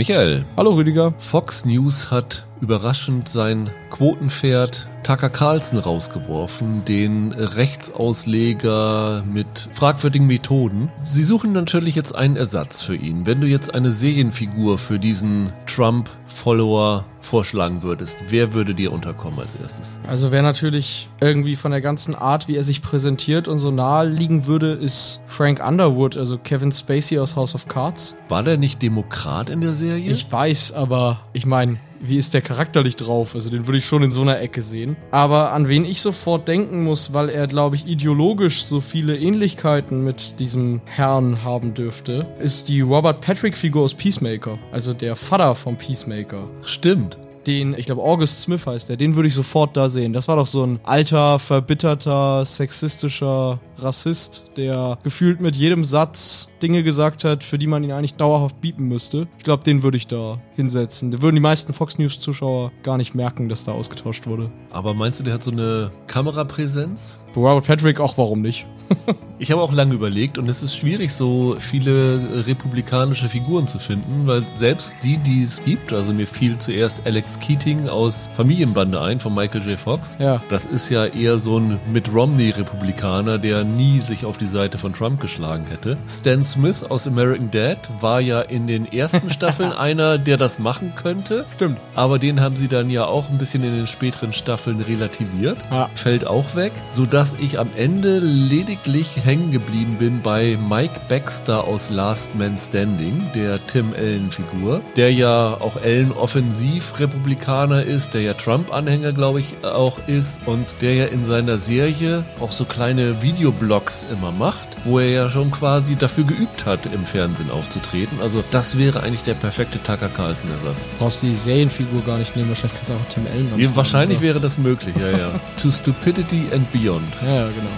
Michael. Hallo Rüdiger. Fox News hat überraschend sein Quotenpferd Tucker Carlson rausgeworfen, den Rechtsausleger mit fragwürdigen Methoden. Sie suchen natürlich jetzt einen Ersatz für ihn. Wenn du jetzt eine Serienfigur für diesen Trump-Follower vorschlagen würdest, wer würde dir unterkommen als erstes? Also wer natürlich irgendwie von der ganzen Art, wie er sich präsentiert und so nahe liegen würde, ist Frank Underwood, also Kevin Spacey aus House of Cards. War der nicht Demokrat in der Serie? Ich weiß, aber ich meine, wie ist der charakterlich drauf? Also den würde ich schon in so einer Ecke sehen. Aber an wen ich sofort denken muss, weil er, glaube ich, ideologisch so viele Ähnlichkeiten mit diesem Herrn haben dürfte, ist die Robert Patrick-Figur aus Peacemaker. Also der Vater vom Peacemaker. Stimmt den, ich glaube August Smith heißt der, den würde ich sofort da sehen. Das war doch so ein alter, verbitterter, sexistischer Rassist, der gefühlt mit jedem Satz Dinge gesagt hat, für die man ihn eigentlich dauerhaft bieten müsste. Ich glaube, den würde ich da hinsetzen. Da würden die meisten Fox News Zuschauer gar nicht merken, dass da ausgetauscht wurde. Aber meinst du, der hat so eine Kamerapräsenz? Robert Patrick auch, warum nicht? ich habe auch lange überlegt und es ist schwierig, so viele republikanische Figuren zu finden, weil selbst die, die es gibt, also mir fiel zuerst Alex Keating aus Familienbande ein von Michael J. Fox. Ja. Das ist ja eher so ein Mitt Romney-Republikaner, der nie sich auf die Seite von Trump geschlagen hätte. Stan Smith aus American Dad war ja in den ersten Staffeln einer, der das machen könnte. Stimmt. Aber den haben sie dann ja auch ein bisschen in den späteren Staffeln relativiert. Ja. Fällt auch weg, sodass ich am Ende lediglich hängen geblieben bin bei Mike Baxter aus Last Man Standing, der Tim Allen-Figur, der ja auch Allen offensiv Republikaner ist, der ja Trump-Anhänger, glaube ich, auch ist und der ja in seiner Serie auch so kleine Videoblogs immer macht, wo er ja schon quasi dafür geübt hat, im Fernsehen aufzutreten. Also das wäre eigentlich der perfekte Tucker Carlson-Ersatz. Brauchst die Serienfigur gar nicht nehmen, wahrscheinlich kannst du auch Tim Allen ja, Wahrscheinlich oder? wäre das möglich, ja, ja. to Stupidity and Beyond. Ja, genau.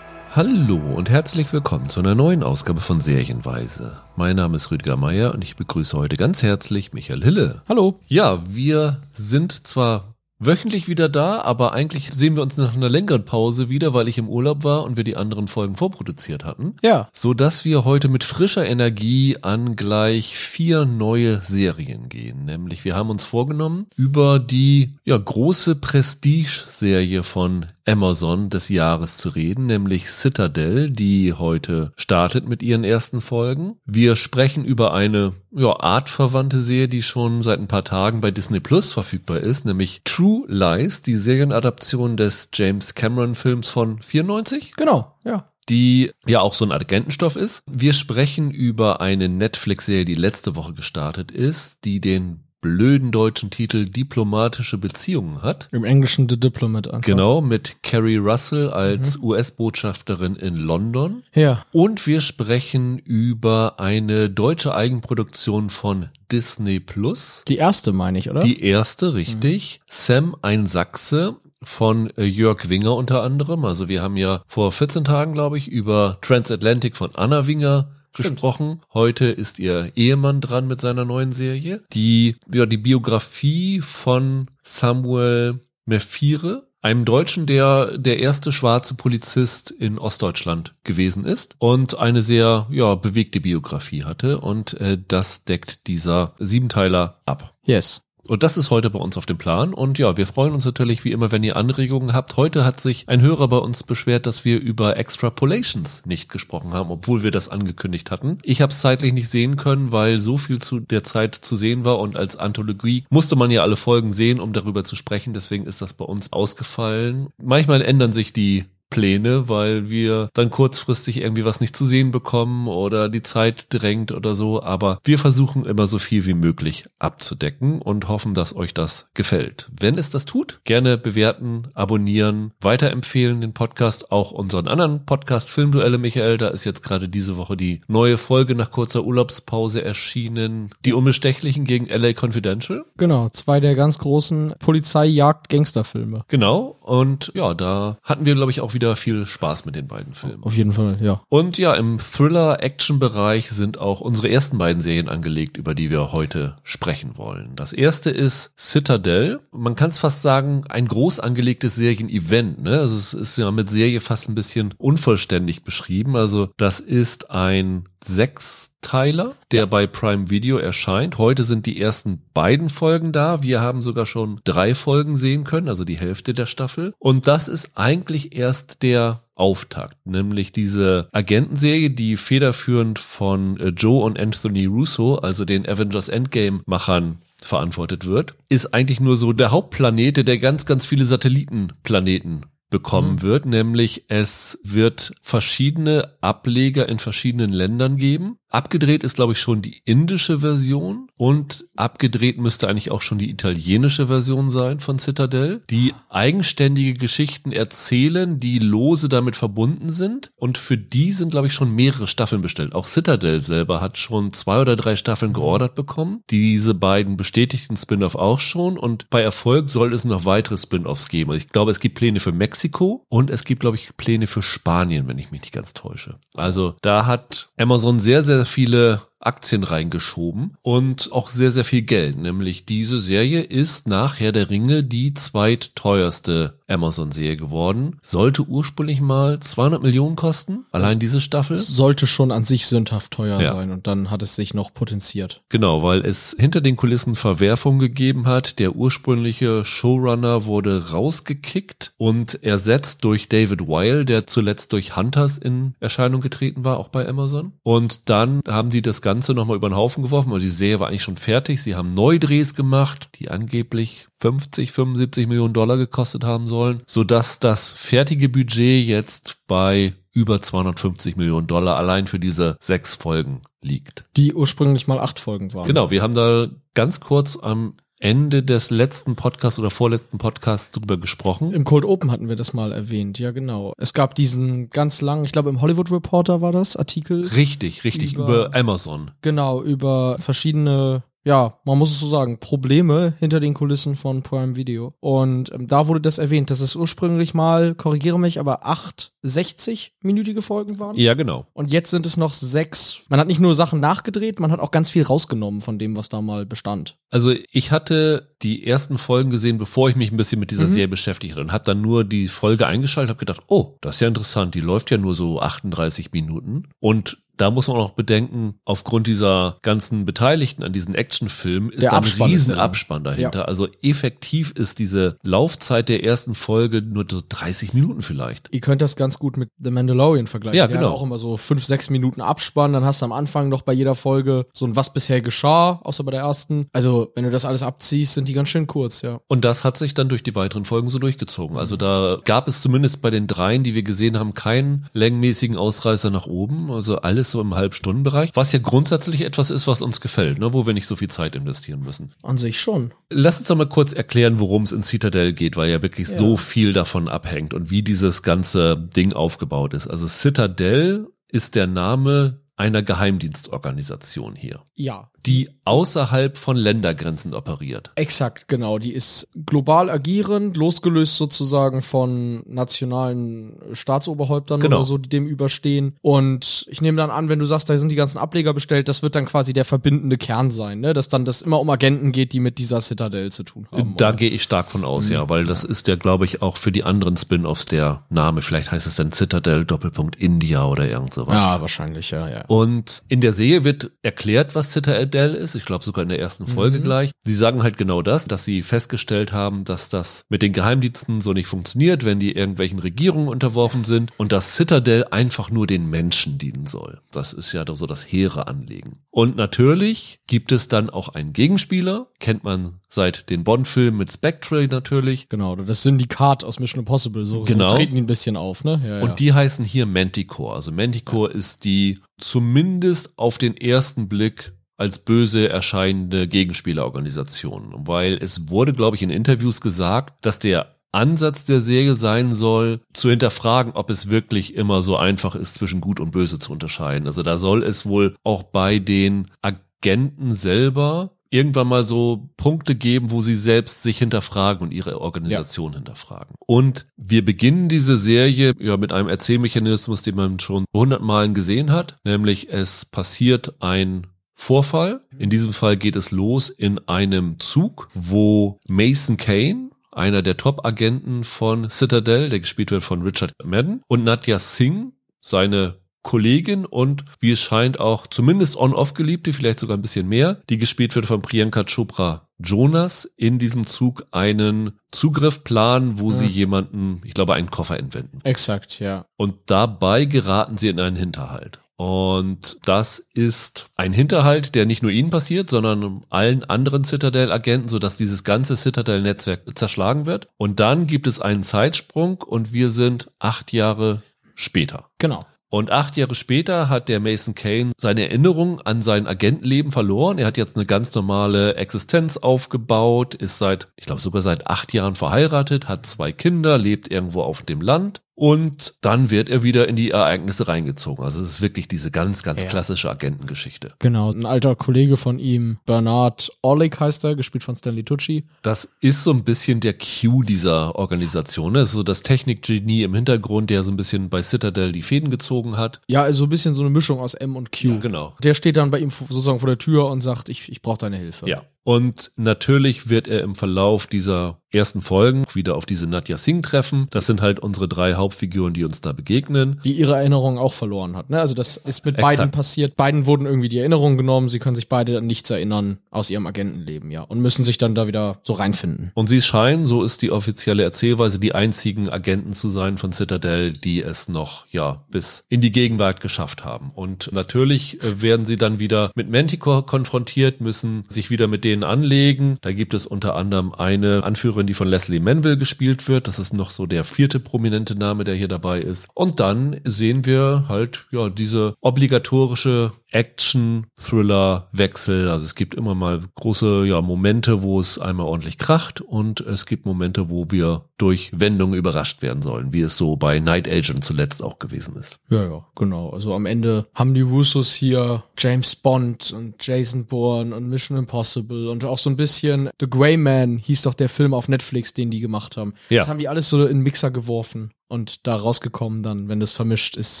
Hallo und herzlich willkommen zu einer neuen Ausgabe von Serienweise. Mein Name ist Rüdiger Meier und ich begrüße heute ganz herzlich Michael Hille. Hallo. Ja, wir sind zwar wöchentlich wieder da, aber eigentlich sehen wir uns nach einer längeren Pause wieder, weil ich im Urlaub war und wir die anderen Folgen vorproduziert hatten. Ja. So dass wir heute mit frischer Energie an gleich vier neue Serien gehen. Nämlich wir haben uns vorgenommen, über die ja große Prestige-Serie von Amazon des Jahres zu reden, nämlich Citadel, die heute startet mit ihren ersten Folgen. Wir sprechen über eine ja, artverwandte Serie, die schon seit ein paar Tagen bei Disney Plus verfügbar ist, nämlich True Lies, die Serienadaption des James Cameron Films von 94. Genau, ja die ja auch so ein Agentenstoff ist. Wir sprechen über eine Netflix-Serie, die letzte Woche gestartet ist, die den blöden deutschen Titel Diplomatische Beziehungen hat. Im Englischen The Diplomat einfach. Genau, mit Carrie Russell als mhm. US-Botschafterin in London. Ja. Und wir sprechen über eine deutsche Eigenproduktion von Disney Plus. Die erste, meine ich, oder? Die erste, richtig. Mhm. Sam, ein Sachse von äh, Jörg Winger unter anderem. Also wir haben ja vor 14 Tagen, glaube ich, über Transatlantic von Anna Winger gesprochen. Heute ist ihr Ehemann dran mit seiner neuen Serie. Die, ja, die Biografie von Samuel Mefire, einem Deutschen, der der erste schwarze Polizist in Ostdeutschland gewesen ist und eine sehr ja bewegte Biografie hatte und äh, das deckt dieser Siebenteiler ab. Yes. Und das ist heute bei uns auf dem Plan. Und ja, wir freuen uns natürlich wie immer, wenn ihr Anregungen habt. Heute hat sich ein Hörer bei uns beschwert, dass wir über Extrapolations nicht gesprochen haben, obwohl wir das angekündigt hatten. Ich habe es zeitlich nicht sehen können, weil so viel zu der Zeit zu sehen war und als Anthologie musste man ja alle Folgen sehen, um darüber zu sprechen. Deswegen ist das bei uns ausgefallen. Manchmal ändern sich die Pläne, weil wir dann kurzfristig irgendwie was nicht zu sehen bekommen oder die Zeit drängt oder so. Aber wir versuchen immer so viel wie möglich abzudecken und hoffen, dass euch das gefällt. Wenn es das tut, gerne bewerten, abonnieren, weiterempfehlen den Podcast, auch unseren anderen Podcast Filmduelle Michael. Da ist jetzt gerade diese Woche die neue Folge nach kurzer Urlaubspause erschienen. Die Unbestechlichen gegen LA Confidential. Genau, zwei der ganz großen Polizeijagd-Gangsterfilme. Genau. Und ja, da hatten wir, glaube ich, auch wieder wieder viel Spaß mit den beiden Filmen. Auf jeden Fall, ja. Und ja, im Thriller-Action-Bereich sind auch unsere ersten beiden Serien angelegt, über die wir heute sprechen wollen. Das erste ist Citadel. Man kann es fast sagen, ein groß angelegtes Serien-Event. Ne? Also es ist ja mit Serie fast ein bisschen unvollständig beschrieben. Also das ist ein Sechsteiler, der bei Prime Video erscheint. Heute sind die ersten beiden Folgen da. Wir haben sogar schon drei Folgen sehen können, also die Hälfte der Staffel. Und das ist eigentlich erst der Auftakt, nämlich diese Agentenserie, die federführend von äh, Joe und Anthony Russo, also den Avengers Endgame Machern verantwortet wird, ist eigentlich nur so der Hauptplanet, der ganz, ganz viele Satellitenplaneten bekommen mhm. wird, nämlich es wird verschiedene Ableger in verschiedenen Ländern geben Abgedreht ist, glaube ich, schon die indische Version und abgedreht müsste eigentlich auch schon die italienische Version sein von Citadel, die eigenständige Geschichten erzählen, die lose damit verbunden sind und für die sind, glaube ich, schon mehrere Staffeln bestellt. Auch Citadel selber hat schon zwei oder drei Staffeln geordert bekommen. Diese beiden bestätigten Spin-off auch schon und bei Erfolg soll es noch weitere Spin-offs geben. Also ich glaube, es gibt Pläne für Mexiko und es gibt, glaube ich, Pläne für Spanien, wenn ich mich nicht ganz täusche. Also da hat Amazon sehr, sehr viele Aktien reingeschoben und auch sehr, sehr viel Geld. Nämlich diese Serie ist nach Herr der Ringe die zweitteuerste Amazon-Serie geworden. Sollte ursprünglich mal 200 Millionen kosten, allein diese Staffel. Sollte schon an sich sündhaft teuer ja. sein und dann hat es sich noch potenziert. Genau, weil es hinter den Kulissen Verwerfungen gegeben hat. Der ursprüngliche Showrunner wurde rausgekickt und ersetzt durch David Weil, der zuletzt durch Hunters in Erscheinung getreten war, auch bei Amazon. Und dann haben die das Ganze nochmal über den Haufen geworfen, weil die Serie war eigentlich schon fertig. Sie haben Neudrehs gemacht, die angeblich 50, 75 Millionen Dollar gekostet haben sollen, sodass das fertige Budget jetzt bei über 250 Millionen Dollar allein für diese sechs Folgen liegt. Die ursprünglich mal acht Folgen waren. Genau, wir haben da ganz kurz am Ende des letzten Podcasts oder vorletzten Podcasts drüber gesprochen. Im Cold Open hatten wir das mal erwähnt, ja genau. Es gab diesen ganz langen, ich glaube im Hollywood Reporter war das, Artikel. Richtig, richtig, über, über Amazon. Genau, über verschiedene ja, man muss es so sagen, Probleme hinter den Kulissen von Prime Video. Und ähm, da wurde das erwähnt, dass es ursprünglich mal, korrigiere mich, aber acht 60-minütige Folgen waren. Ja, genau. Und jetzt sind es noch sechs. Man hat nicht nur Sachen nachgedreht, man hat auch ganz viel rausgenommen von dem, was da mal bestand. Also ich hatte die ersten Folgen gesehen, bevor ich mich ein bisschen mit dieser mhm. Serie beschäftigt hatte und habe dann nur die Folge eingeschaltet, habe gedacht, oh, das ist ja interessant, die läuft ja nur so 38 Minuten und da muss man auch bedenken, aufgrund dieser ganzen Beteiligten an diesen Actionfilmen ist da ein riesen Abspann dahinter. Ja. Also effektiv ist diese Laufzeit der ersten Folge nur so 30 Minuten vielleicht. Ihr könnt das ganz gut mit The Mandalorian vergleichen. Ja, genau. auch immer so fünf, sechs Minuten Abspann. Dann hast du am Anfang noch bei jeder Folge so ein Was bisher geschah, außer bei der ersten. Also wenn du das alles abziehst, sind die ganz schön kurz, ja. Und das hat sich dann durch die weiteren Folgen so durchgezogen. Also da gab es zumindest bei den dreien, die wir gesehen haben, keinen längenmäßigen Ausreißer nach oben. Also alles so im Halbstundenbereich, was ja grundsätzlich etwas ist, was uns gefällt, ne, wo wir nicht so viel Zeit investieren müssen. An sich schon. Lass uns doch mal kurz erklären, worum es in Citadel geht, weil ja wirklich ja. so viel davon abhängt und wie dieses ganze Ding aufgebaut ist. Also Citadel ist der Name einer Geheimdienstorganisation hier. Ja. Die außerhalb von Ländergrenzen operiert. Exakt, genau. Die ist global agierend, losgelöst sozusagen von nationalen Staatsoberhäuptern genau. oder so, die dem überstehen. Und ich nehme dann an, wenn du sagst, da sind die ganzen Ableger bestellt, das wird dann quasi der verbindende Kern sein, ne? Dass dann das immer um Agenten geht, die mit dieser Citadel zu tun haben. Da gehe ich stark von aus, mhm. ja, weil das ist ja, glaube ich, auch für die anderen Spin-offs der Name. Vielleicht heißt es dann Citadel Doppelpunkt India oder irgend sowas. Ja, wahrscheinlich, ja, ja. Und in der Serie wird erklärt, was Citadel ist. Ich glaube sogar in der ersten Folge mhm. gleich. Sie sagen halt genau das, dass sie festgestellt haben, dass das mit den Geheimdiensten so nicht funktioniert, wenn die irgendwelchen Regierungen unterworfen sind und dass Citadel einfach nur den Menschen dienen soll. Das ist ja doch so das hehre Anliegen. Und natürlich gibt es dann auch einen Gegenspieler, kennt man seit den Bond-Filmen mit Spectre natürlich. Genau, das Syndikat aus Mission Impossible, so, genau. so treten die ein bisschen auf, ne? Ja, und ja. die heißen hier Manticore. Also Manticore ja. ist die zumindest auf den ersten Blick als böse erscheinende Gegenspielerorganisation. Weil es wurde, glaube ich, in Interviews gesagt, dass der Ansatz der Serie sein soll, zu hinterfragen, ob es wirklich immer so einfach ist, zwischen gut und böse zu unterscheiden. Also da soll es wohl auch bei den Agenten selber irgendwann mal so Punkte geben, wo sie selbst sich hinterfragen und ihre Organisation ja. hinterfragen. Und wir beginnen diese Serie ja mit einem Erzählmechanismus, den man schon hundertmalen gesehen hat, nämlich es passiert ein Vorfall. In diesem Fall geht es los in einem Zug, wo Mason Kane, einer der Top-Agenten von Citadel, der gespielt wird von Richard Madden, und Nadja Singh, seine Kollegin und wie es scheint auch zumindest on-off Geliebte, vielleicht sogar ein bisschen mehr, die gespielt wird von Priyanka Chopra Jonas in diesem Zug einen Zugriff planen, wo ja. sie jemanden, ich glaube, einen Koffer entwenden. Exakt, ja. Und dabei geraten sie in einen Hinterhalt. Und das ist ein Hinterhalt, der nicht nur ihnen passiert, sondern allen anderen Citadel-Agenten, sodass dieses ganze Citadel-Netzwerk zerschlagen wird. Und dann gibt es einen Zeitsprung und wir sind acht Jahre später. Genau. Und acht Jahre später hat der Mason Kane seine Erinnerung an sein Agentenleben verloren. Er hat jetzt eine ganz normale Existenz aufgebaut, ist seit, ich glaube sogar seit acht Jahren verheiratet, hat zwei Kinder, lebt irgendwo auf dem Land und dann wird er wieder in die Ereignisse reingezogen. Also es ist wirklich diese ganz, ganz ja. klassische Agentengeschichte. Genau, ein alter Kollege von ihm, Bernard Orlik heißt er, gespielt von Stanley Tucci. Das ist so ein bisschen der Q dieser Organisation. Ne? So das Technikgenie im Hintergrund, der so ein bisschen bei Citadel die Fäden gezogen hat. Ja, also ein bisschen so eine Mischung aus M und Q. Ja, genau. Der steht dann bei ihm sozusagen vor der Tür und sagt, ich, ich brauche deine Hilfe. Ja. Und natürlich wird er im Verlauf dieser ersten Folgen wieder auf diese Nadja Singh treffen. Das sind halt unsere drei Hauptfiguren, die uns da begegnen. Die ihre Erinnerungen auch verloren hat. Ne? Also das ist mit Exakt. beiden passiert. Beiden wurden irgendwie die Erinnerungen genommen. Sie können sich beide an nichts erinnern aus ihrem Agentenleben, ja. Und müssen sich dann da wieder so reinfinden. Und sie scheinen, so ist die offizielle Erzählweise, die einzigen Agenten zu sein von Citadel, die es noch, ja, bis in die Gegenwart geschafft haben. Und natürlich äh, werden sie dann wieder mit Manticore konfrontiert, müssen sich wieder mit denen anlegen. Da gibt es unter anderem eine Anführerin, die von Leslie Manville gespielt wird. Das ist noch so der vierte prominente Name, der hier dabei ist. Und dann sehen wir halt, ja, diese obligatorische Action, Thriller, Wechsel. Also es gibt immer mal große ja, Momente, wo es einmal ordentlich kracht und es gibt Momente, wo wir durch Wendungen überrascht werden sollen, wie es so bei Night Agent zuletzt auch gewesen ist. Ja, ja, genau. Also am Ende haben die Russos hier James Bond und Jason Bourne und Mission Impossible und auch so ein bisschen The Grey Man hieß doch der Film auf Netflix, den die gemacht haben. Ja. Das haben die alles so in Mixer geworfen und da rausgekommen dann, wenn das vermischt ist,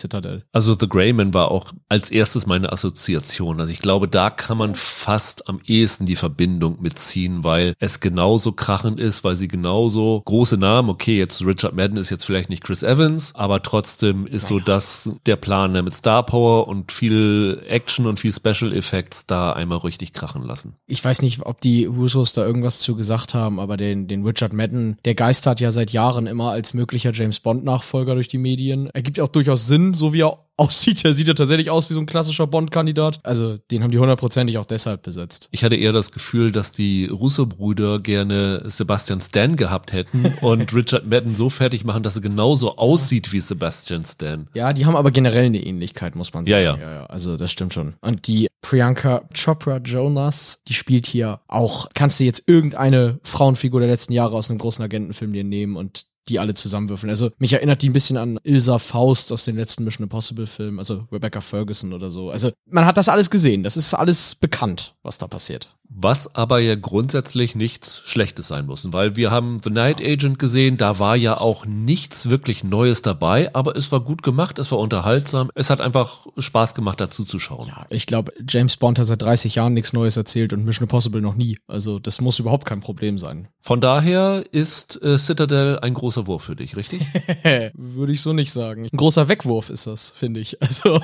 Citadel. Also The Greyman war auch als erstes meine Assoziation. Also ich glaube, da kann man fast am ehesten die Verbindung mitziehen, weil es genauso krachend ist, weil sie genauso große Namen, okay, jetzt Richard Madden ist jetzt vielleicht nicht Chris Evans, aber trotzdem ist so das der Plan ne, mit Star Power und viel Action und viel Special Effects da einmal richtig krachen lassen. Ich weiß nicht, ob die Russos da irgendwas zu gesagt haben, aber den, den Richard Madden, der geistert ja seit Jahren immer als möglicher James Bond Bond-Nachfolger durch die Medien. Ergibt auch durchaus Sinn, so wie er aussieht. Er sieht ja tatsächlich aus wie so ein klassischer Bond-Kandidat. Also den haben die hundertprozentig auch deshalb besetzt. Ich hatte eher das Gefühl, dass die Russo-Brüder gerne Sebastian Stan gehabt hätten und Richard Madden so fertig machen, dass er genauso aussieht wie Sebastian Stan. Ja, die haben aber generell eine Ähnlichkeit, muss man sagen. Ja, ja. ja, ja. Also das stimmt schon. Und die Priyanka Chopra Jonas, die spielt hier auch, kannst du jetzt irgendeine Frauenfigur der letzten Jahre aus einem großen Agentenfilm dir nehmen und die alle zusammenwürfeln. Also mich erinnert die ein bisschen an Ilsa Faust aus den letzten Mission Impossible Filmen, also Rebecca Ferguson oder so. Also man hat das alles gesehen, das ist alles bekannt, was da passiert. Was aber ja grundsätzlich nichts Schlechtes sein muss, weil wir haben The Night Agent gesehen, da war ja auch nichts wirklich Neues dabei, aber es war gut gemacht, es war unterhaltsam, es hat einfach Spaß gemacht, dazu zu schauen. Ja, ich glaube, James Bond hat seit 30 Jahren nichts Neues erzählt und Mission Impossible noch nie. Also das muss überhaupt kein Problem sein. Von daher ist äh, Citadel ein großer Wurf für dich, richtig? Würde ich so nicht sagen. Ein großer Wegwurf ist das, finde ich. Also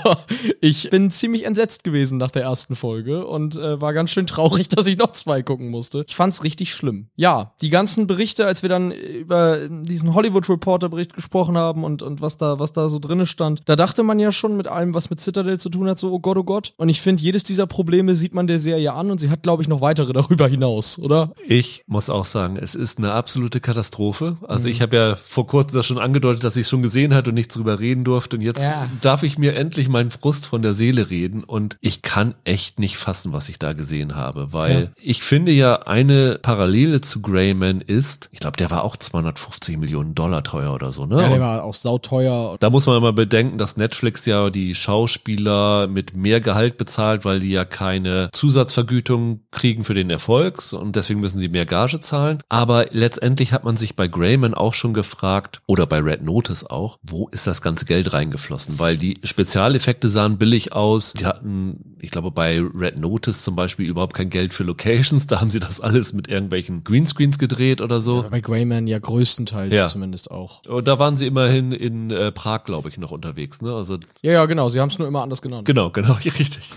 ich bin ziemlich entsetzt gewesen nach der ersten Folge und äh, war ganz schön traurig, dass ich noch zwei gucken musste. Ich fand's richtig schlimm. Ja, die ganzen Berichte, als wir dann über diesen Hollywood Reporter Bericht gesprochen haben und, und was da, was da so drinne stand, da dachte man ja schon mit allem, was mit Citadel zu tun hat, so, oh Gott, oh Gott. Und ich finde, jedes dieser Probleme sieht man der Serie an und sie hat, glaube ich, noch weitere darüber hinaus, oder? Ich muss auch sagen, es ist eine absolute Katastrophe. Also mhm. ich habe ja vor kurzem das schon angedeutet, dass ich es schon gesehen hatte und nichts drüber reden durfte. Und jetzt ja. darf ich mir endlich meinen Frust von der Seele reden. Und ich kann echt nicht fassen, was ich da gesehen habe, weil weil ich finde ja, eine Parallele zu Greyman ist, ich glaube, der war auch 250 Millionen Dollar teuer oder so, ne? Ja, der war auch sauteuer. Da muss man mal bedenken, dass Netflix ja die Schauspieler mit mehr Gehalt bezahlt, weil die ja keine Zusatzvergütung kriegen für den Erfolg und deswegen müssen sie mehr Gage zahlen. Aber letztendlich hat man sich bei Greyman auch schon gefragt, oder bei Red Notice auch, wo ist das ganze Geld reingeflossen? Weil die Spezialeffekte sahen billig aus. Die hatten, ich glaube, bei Red Notice zum Beispiel überhaupt kein Geld für Locations. Da haben sie das alles mit irgendwelchen Greenscreens gedreht oder so. Ja, bei Greyman ja größtenteils ja. zumindest auch. Und da waren sie immerhin in äh, Prag, glaube ich, noch unterwegs. Ne? Also ja, ja, genau. Sie haben es nur immer anders genannt. Genau, genau, richtig.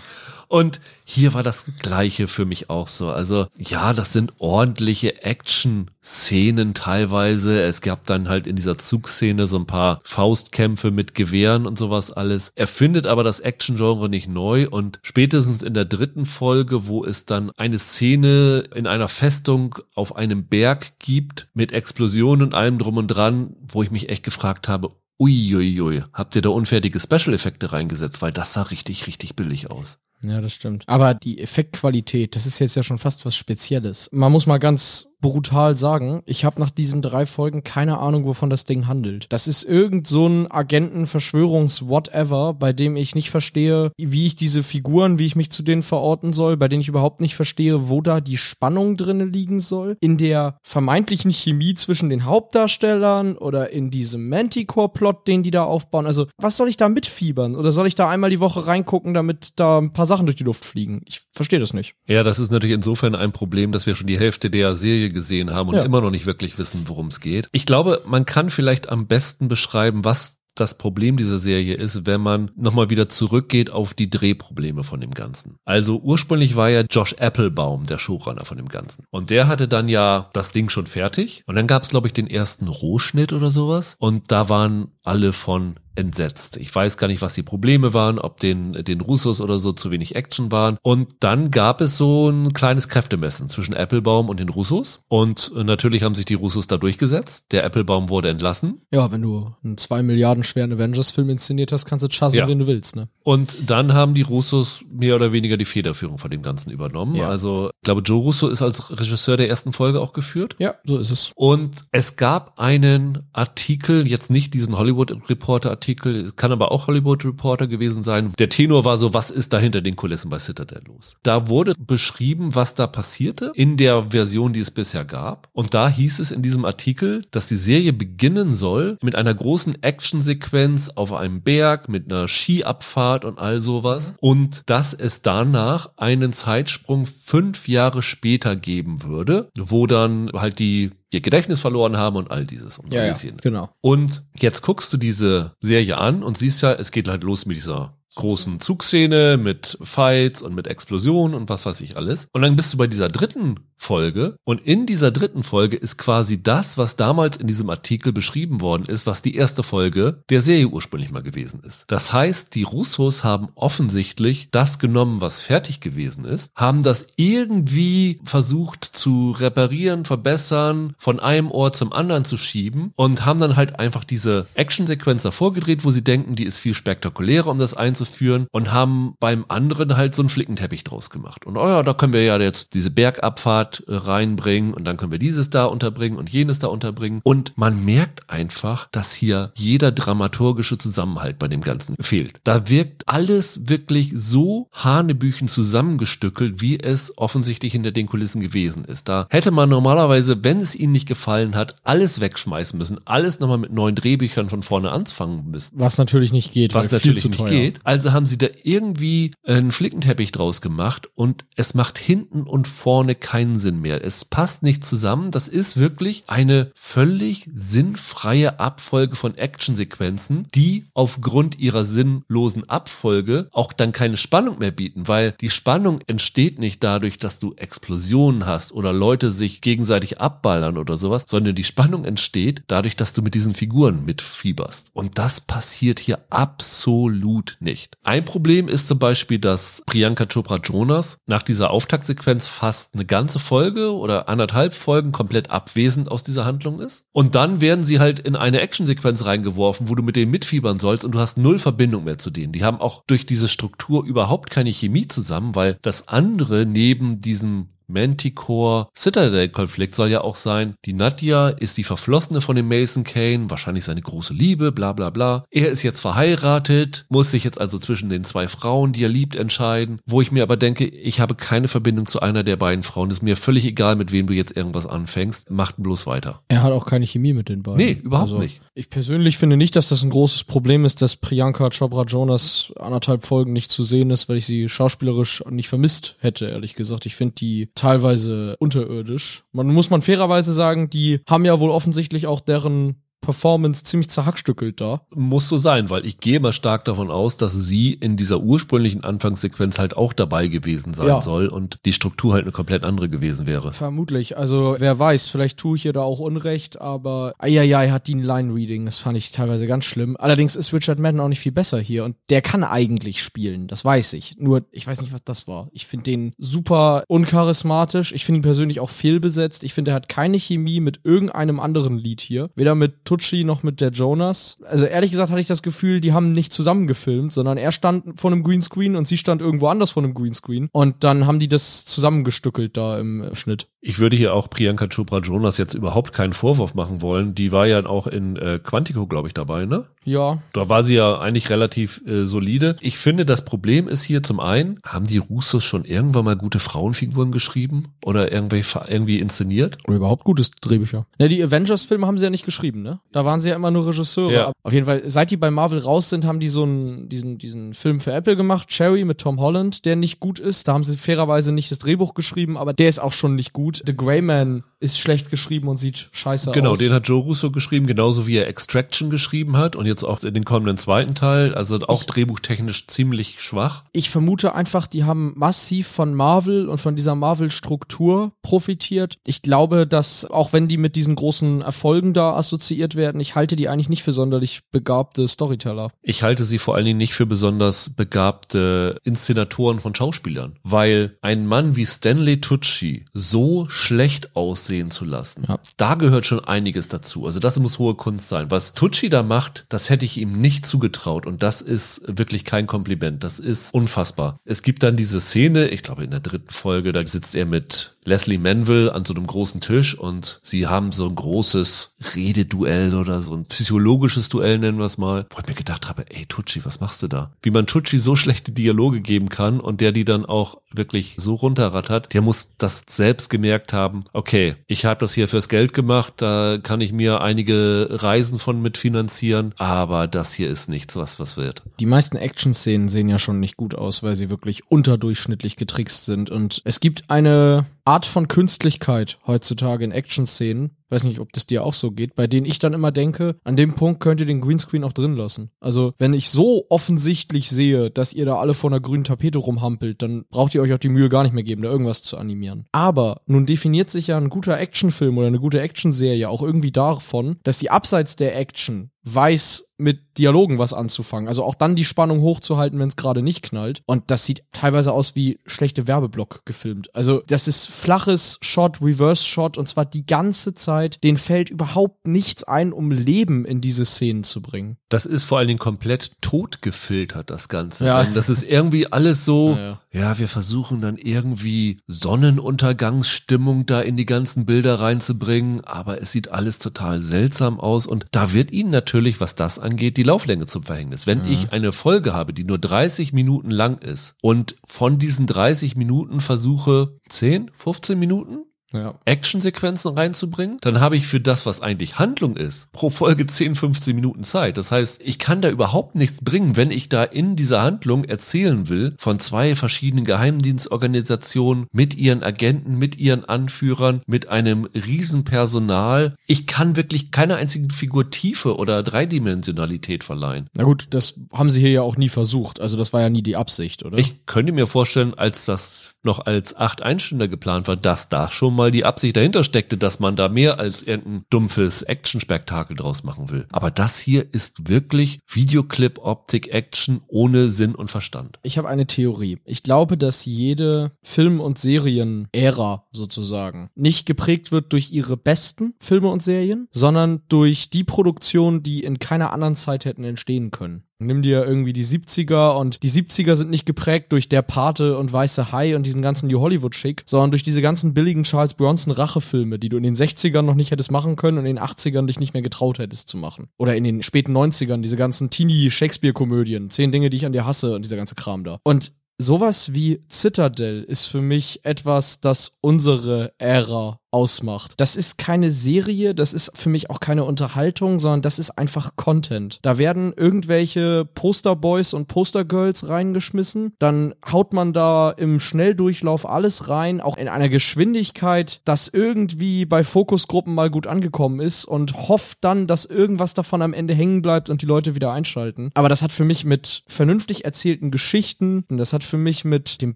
Und hier war das Gleiche für mich auch so. Also ja, das sind ordentliche Action-Szenen teilweise. Es gab dann halt in dieser Zugszene so ein paar Faustkämpfe mit Gewehren und sowas alles. Er findet aber das Action-Genre nicht neu und spätestens in der dritten Folge, wo es dann eine Szene in einer Festung auf einem Berg gibt mit Explosionen und allem drum und dran, wo ich mich echt gefragt habe, Uiuiui, habt ihr da unfertige Special-Effekte reingesetzt? Weil das sah richtig, richtig billig aus. Ja, das stimmt. Aber die Effektqualität, das ist jetzt ja schon fast was Spezielles. Man muss mal ganz brutal sagen, ich habe nach diesen drei Folgen keine Ahnung, wovon das Ding handelt. Das ist irgend so ein Agenten-Verschwörungs-Whatever, bei dem ich nicht verstehe, wie ich diese Figuren, wie ich mich zu denen verorten soll, bei denen ich überhaupt nicht verstehe, wo da die Spannung drinne liegen soll. In der vermeintlichen Chemie zwischen den Hauptdarstellern oder in diesem Manticore-Plot, den die da aufbauen. Also, was soll ich da mitfiebern? Oder soll ich da einmal die Woche reingucken, damit da ein paar Sachen durch die Luft fliegen? Ich verstehe das nicht. Ja, das ist natürlich insofern ein Problem, dass wir schon die Hälfte der Serie gesehen haben und ja. immer noch nicht wirklich wissen, worum es geht. Ich glaube, man kann vielleicht am besten beschreiben, was das Problem dieser Serie ist, wenn man nochmal wieder zurückgeht auf die Drehprobleme von dem Ganzen. Also ursprünglich war ja Josh Applebaum der Showrunner von dem Ganzen. Und der hatte dann ja das Ding schon fertig. Und dann gab es, glaube ich, den ersten Rohschnitt oder sowas. Und da waren alle von entsetzt. Ich weiß gar nicht, was die Probleme waren, ob den, den Russos oder so zu wenig Action waren. Und dann gab es so ein kleines Kräftemessen zwischen Applebaum und den Russos. Und natürlich haben sich die Russos da durchgesetzt. Der Applebaum wurde entlassen. Ja, wenn du einen zwei Milliarden schweren Avengers-Film inszeniert hast, kannst du chassen, ja. wenn du willst, ne? Und dann haben die Russos mehr oder weniger die Federführung von dem Ganzen übernommen. Ja. Also, ich glaube, Joe Russo ist als Regisseur der ersten Folge auch geführt. Ja, so ist es. Und es gab einen Artikel, jetzt nicht diesen Hollywood Reporter Artikel, kann aber auch Hollywood Reporter gewesen sein. Der Tenor war so, was ist da hinter den Kulissen bei Citadel los? Da wurde beschrieben, was da passierte in der Version, die es bisher gab. Und da hieß es in diesem Artikel, dass die Serie beginnen soll mit einer großen Actionsequenz auf einem Berg mit einer Skiabfahrt und all sowas. Und dass es danach einen Zeitsprung fünf Jahre später geben würde, wo dann halt die ihr Gedächtnis verloren haben und all dieses. Und ja, ja, genau. Und jetzt guckst du diese Serie an und siehst ja, es geht halt los mit dieser großen Zugszene mit Fights und mit Explosionen und was weiß ich alles. Und dann bist du bei dieser dritten Folge und in dieser dritten Folge ist quasi das, was damals in diesem Artikel beschrieben worden ist, was die erste Folge der Serie ursprünglich mal gewesen ist. Das heißt, die Russos haben offensichtlich das genommen, was fertig gewesen ist, haben das irgendwie versucht zu reparieren, verbessern, von einem Ort zum anderen zu schieben und haben dann halt einfach diese Actionsequenz davor gedreht, wo sie denken, die ist viel spektakulärer, um das einzuführen und haben beim anderen halt so einen Flickenteppich draus gemacht. Und oh ja, da können wir ja jetzt diese Bergabfahrt Format äh, reinbringen und dann können wir dieses da unterbringen und jenes da unterbringen. Und man merkt einfach, dass hier jeder dramaturgische Zusammenhalt bei dem Ganzen fehlt. Da wirkt alles wirklich so hanebüchen zusammengestückelt, wie es offensichtlich hinter den Kulissen gewesen ist. Da hätte man normalerweise, wenn es ihnen nicht gefallen hat, alles wegschmeißen müssen, alles nochmal mit neuen Drehbüchern von vorne anfangen müssen. Was natürlich nicht geht. Was natürlich nicht teuer. geht. Also haben sie da irgendwie einen Flickenteppich draus gemacht und es macht hinten und vorne keinen Sinn mehr. Es passt nicht zusammen. Das ist wirklich eine völlig sinnfreie Abfolge von Actionsequenzen, die aufgrund ihrer sinnlosen Abfolge auch dann keine Spannung mehr bieten, weil die Spannung entsteht nicht dadurch, dass du Explosionen hast oder Leute sich gegenseitig abballern oder sowas, sondern die Spannung entsteht dadurch, dass du mit diesen Figuren mitfieberst. Und das passiert hier absolut nicht. Ein Problem ist zum Beispiel, dass Priyanka Chopra Jonas nach dieser Auftaktsequenz fast eine ganze Folge oder anderthalb Folgen komplett abwesend aus dieser Handlung ist. Und dann werden sie halt in eine Actionsequenz reingeworfen, wo du mit denen mitfiebern sollst und du hast null Verbindung mehr zu denen. Die haben auch durch diese Struktur überhaupt keine Chemie zusammen, weil das andere neben diesem Manticore-Citadel-Konflikt soll ja auch sein, die Nadia ist die Verflossene von dem Mason Kane, wahrscheinlich seine große Liebe, bla bla bla. Er ist jetzt verheiratet, muss sich jetzt also zwischen den zwei Frauen, die er liebt, entscheiden, wo ich mir aber denke, ich habe keine Verbindung zu einer der beiden Frauen. ist mir völlig egal, mit wem du jetzt irgendwas anfängst. Macht bloß weiter. Er hat auch keine Chemie mit den beiden. Nee, überhaupt also, nicht. Ich persönlich finde nicht, dass das ein großes Problem ist, dass Priyanka Chopra Jonas anderthalb Folgen nicht zu sehen ist, weil ich sie schauspielerisch nicht vermisst hätte, ehrlich gesagt. Ich finde die teilweise unterirdisch. Man muss man fairerweise sagen, die haben ja wohl offensichtlich auch deren Performance ziemlich zerhackstückelt da. Muss so sein, weil ich gehe mal stark davon aus, dass sie in dieser ursprünglichen Anfangssequenz halt auch dabei gewesen sein ja. soll und die Struktur halt eine komplett andere gewesen wäre. Vermutlich. Also wer weiß, vielleicht tue ich ihr da auch Unrecht, aber eieiei hat die ein Line-Reading. Das fand ich teilweise ganz schlimm. Allerdings ist Richard Madden auch nicht viel besser hier und der kann eigentlich spielen, das weiß ich. Nur, ich weiß nicht, was das war. Ich finde den super uncharismatisch. Ich finde ihn persönlich auch fehlbesetzt. Ich finde, er hat keine Chemie mit irgendeinem anderen Lied hier. Weder mit Tucci noch mit der Jonas. Also ehrlich gesagt hatte ich das Gefühl, die haben nicht zusammen gefilmt, sondern er stand vor einem Greenscreen und sie stand irgendwo anders vor einem Greenscreen. Und dann haben die das zusammengestückelt da im Schnitt. Ich würde hier auch Priyanka Chopra Jonas jetzt überhaupt keinen Vorwurf machen wollen. Die war ja auch in äh, Quantico, glaube ich, dabei, ne? Ja. Da war sie ja eigentlich relativ äh, solide. Ich finde, das Problem ist hier zum einen, haben die Russos schon irgendwann mal gute Frauenfiguren geschrieben oder irgendwie, irgendwie inszeniert? Oder überhaupt gutes Drehbücher. Ja, die Avengers-Filme haben sie ja nicht geschrieben, ne? Da waren sie ja immer nur Regisseure. Ja. Auf jeden Fall, seit die bei Marvel raus sind, haben die so einen, diesen, diesen Film für Apple gemacht, Cherry mit Tom Holland, der nicht gut ist. Da haben sie fairerweise nicht das Drehbuch geschrieben, aber der ist auch schon nicht gut gut. The Grey Man ist schlecht geschrieben und sieht scheiße genau, aus. Genau, den hat Joe Russo geschrieben, genauso wie er Extraction geschrieben hat und jetzt auch in den kommenden zweiten Teil. Also auch ich, drehbuchtechnisch ziemlich schwach. Ich vermute einfach, die haben massiv von Marvel und von dieser Marvel-Struktur profitiert. Ich glaube, dass auch wenn die mit diesen großen Erfolgen da assoziiert werden, ich halte die eigentlich nicht für sonderlich begabte Storyteller. Ich halte sie vor allen Dingen nicht für besonders begabte Inszenatoren von Schauspielern, weil ein Mann wie Stanley Tucci so schlecht aussehen zu lassen. Ja. Da gehört schon einiges dazu. Also das muss hohe Kunst sein. Was Tucci da macht, das hätte ich ihm nicht zugetraut und das ist wirklich kein Kompliment. Das ist unfassbar. Es gibt dann diese Szene, ich glaube in der dritten Folge, da sitzt er mit Leslie Manville an so einem großen Tisch und sie haben so ein großes Rededuell oder so ein psychologisches Duell, nennen wir es mal. Wo ich mir gedacht habe, ey Tucci, was machst du da? Wie man Tucci so schlechte Dialoge geben kann und der die dann auch wirklich so runterrattert, der muss das selbst gemerkt haben, okay, ich habe das hier fürs Geld gemacht, da kann ich mir einige Reisen von mitfinanzieren, aber das hier ist nichts, was was wird. Die meisten Action-Szenen sehen ja schon nicht gut aus, weil sie wirklich unterdurchschnittlich getrickst sind und es gibt eine Art von Künstlichkeit heutzutage in Action-Szenen, weiß nicht, ob das dir auch so geht, bei denen ich dann immer denke, an dem Punkt könnt ihr den Greenscreen auch drin lassen. Also, wenn ich so offensichtlich sehe, dass ihr da alle vor einer grünen Tapete rumhampelt, dann braucht ihr euch auch die Mühe gar nicht mehr geben, da irgendwas zu animieren. Aber nun definiert sich ja ein guter Actionfilm oder eine gute Actionserie auch irgendwie davon, dass sie abseits der Action weiß, mit Dialogen was anzufangen. Also auch dann die Spannung hochzuhalten, wenn es gerade nicht knallt. Und das sieht teilweise aus wie schlechte Werbeblock gefilmt. Also das ist flaches Shot, Reverse Shot und zwar die ganze Zeit. Den fällt überhaupt nichts ein, um Leben in diese Szenen zu bringen. Das ist vor allen Dingen komplett tot gefiltert, das Ganze. Ja. Das ist irgendwie alles so, ja, ja. ja, wir versuchen dann irgendwie Sonnenuntergangsstimmung da in die ganzen Bilder reinzubringen, aber es sieht alles total seltsam aus und da wird ihnen natürlich natürlich, was das angeht, die Lauflänge zum Verhängnis. Wenn mhm. ich eine Folge habe, die nur 30 Minuten lang ist und von diesen 30 Minuten versuche 10, 15 Minuten ja. Actionsequenzen reinzubringen, dann habe ich für das, was eigentlich Handlung ist, pro Folge 10, 15 Minuten Zeit. Das heißt, ich kann da überhaupt nichts bringen, wenn ich da in dieser Handlung erzählen will von zwei verschiedenen Geheimdienstorganisationen mit ihren Agenten, mit ihren Anführern, mit einem Riesenpersonal. Ich kann wirklich keiner einzigen Figur Tiefe oder Dreidimensionalität verleihen. Na gut, das haben sie hier ja auch nie versucht. Also das war ja nie die Absicht, oder? Ich könnte mir vorstellen, als das noch als acht Einstünder geplant war, dass da schon mal die Absicht dahinter steckte, dass man da mehr als irgendein dumpfes Action-Spektakel draus machen will. Aber das hier ist wirklich Videoclip, Optik, Action ohne Sinn und Verstand. Ich habe eine Theorie. Ich glaube, dass jede Film- und Serien-Ära sozusagen nicht geprägt wird durch ihre besten Filme und Serien, sondern durch die Produktionen, die in keiner anderen Zeit hätten entstehen können. Nimm dir irgendwie die 70er und die 70er sind nicht geprägt durch Der Pate und Weiße Hai und diesen ganzen New Hollywood-Schick, sondern durch diese ganzen billigen Charles Bronson-Rachefilme, die du in den 60ern noch nicht hättest machen können und in den 80ern dich nicht mehr getraut hättest zu machen. Oder in den späten 90ern, diese ganzen Teenie-Shakespeare-Komödien, Zehn Dinge, die ich an dir hasse und dieser ganze Kram da. Und sowas wie Citadel ist für mich etwas, das unsere Ära ausmacht. Das ist keine Serie, das ist für mich auch keine Unterhaltung, sondern das ist einfach Content. Da werden irgendwelche Posterboys und Postergirls reingeschmissen, dann haut man da im Schnelldurchlauf alles rein, auch in einer Geschwindigkeit, das irgendwie bei Fokusgruppen mal gut angekommen ist und hofft dann, dass irgendwas davon am Ende hängen bleibt und die Leute wieder einschalten. Aber das hat für mich mit vernünftig erzählten Geschichten, und das hat für mich mit dem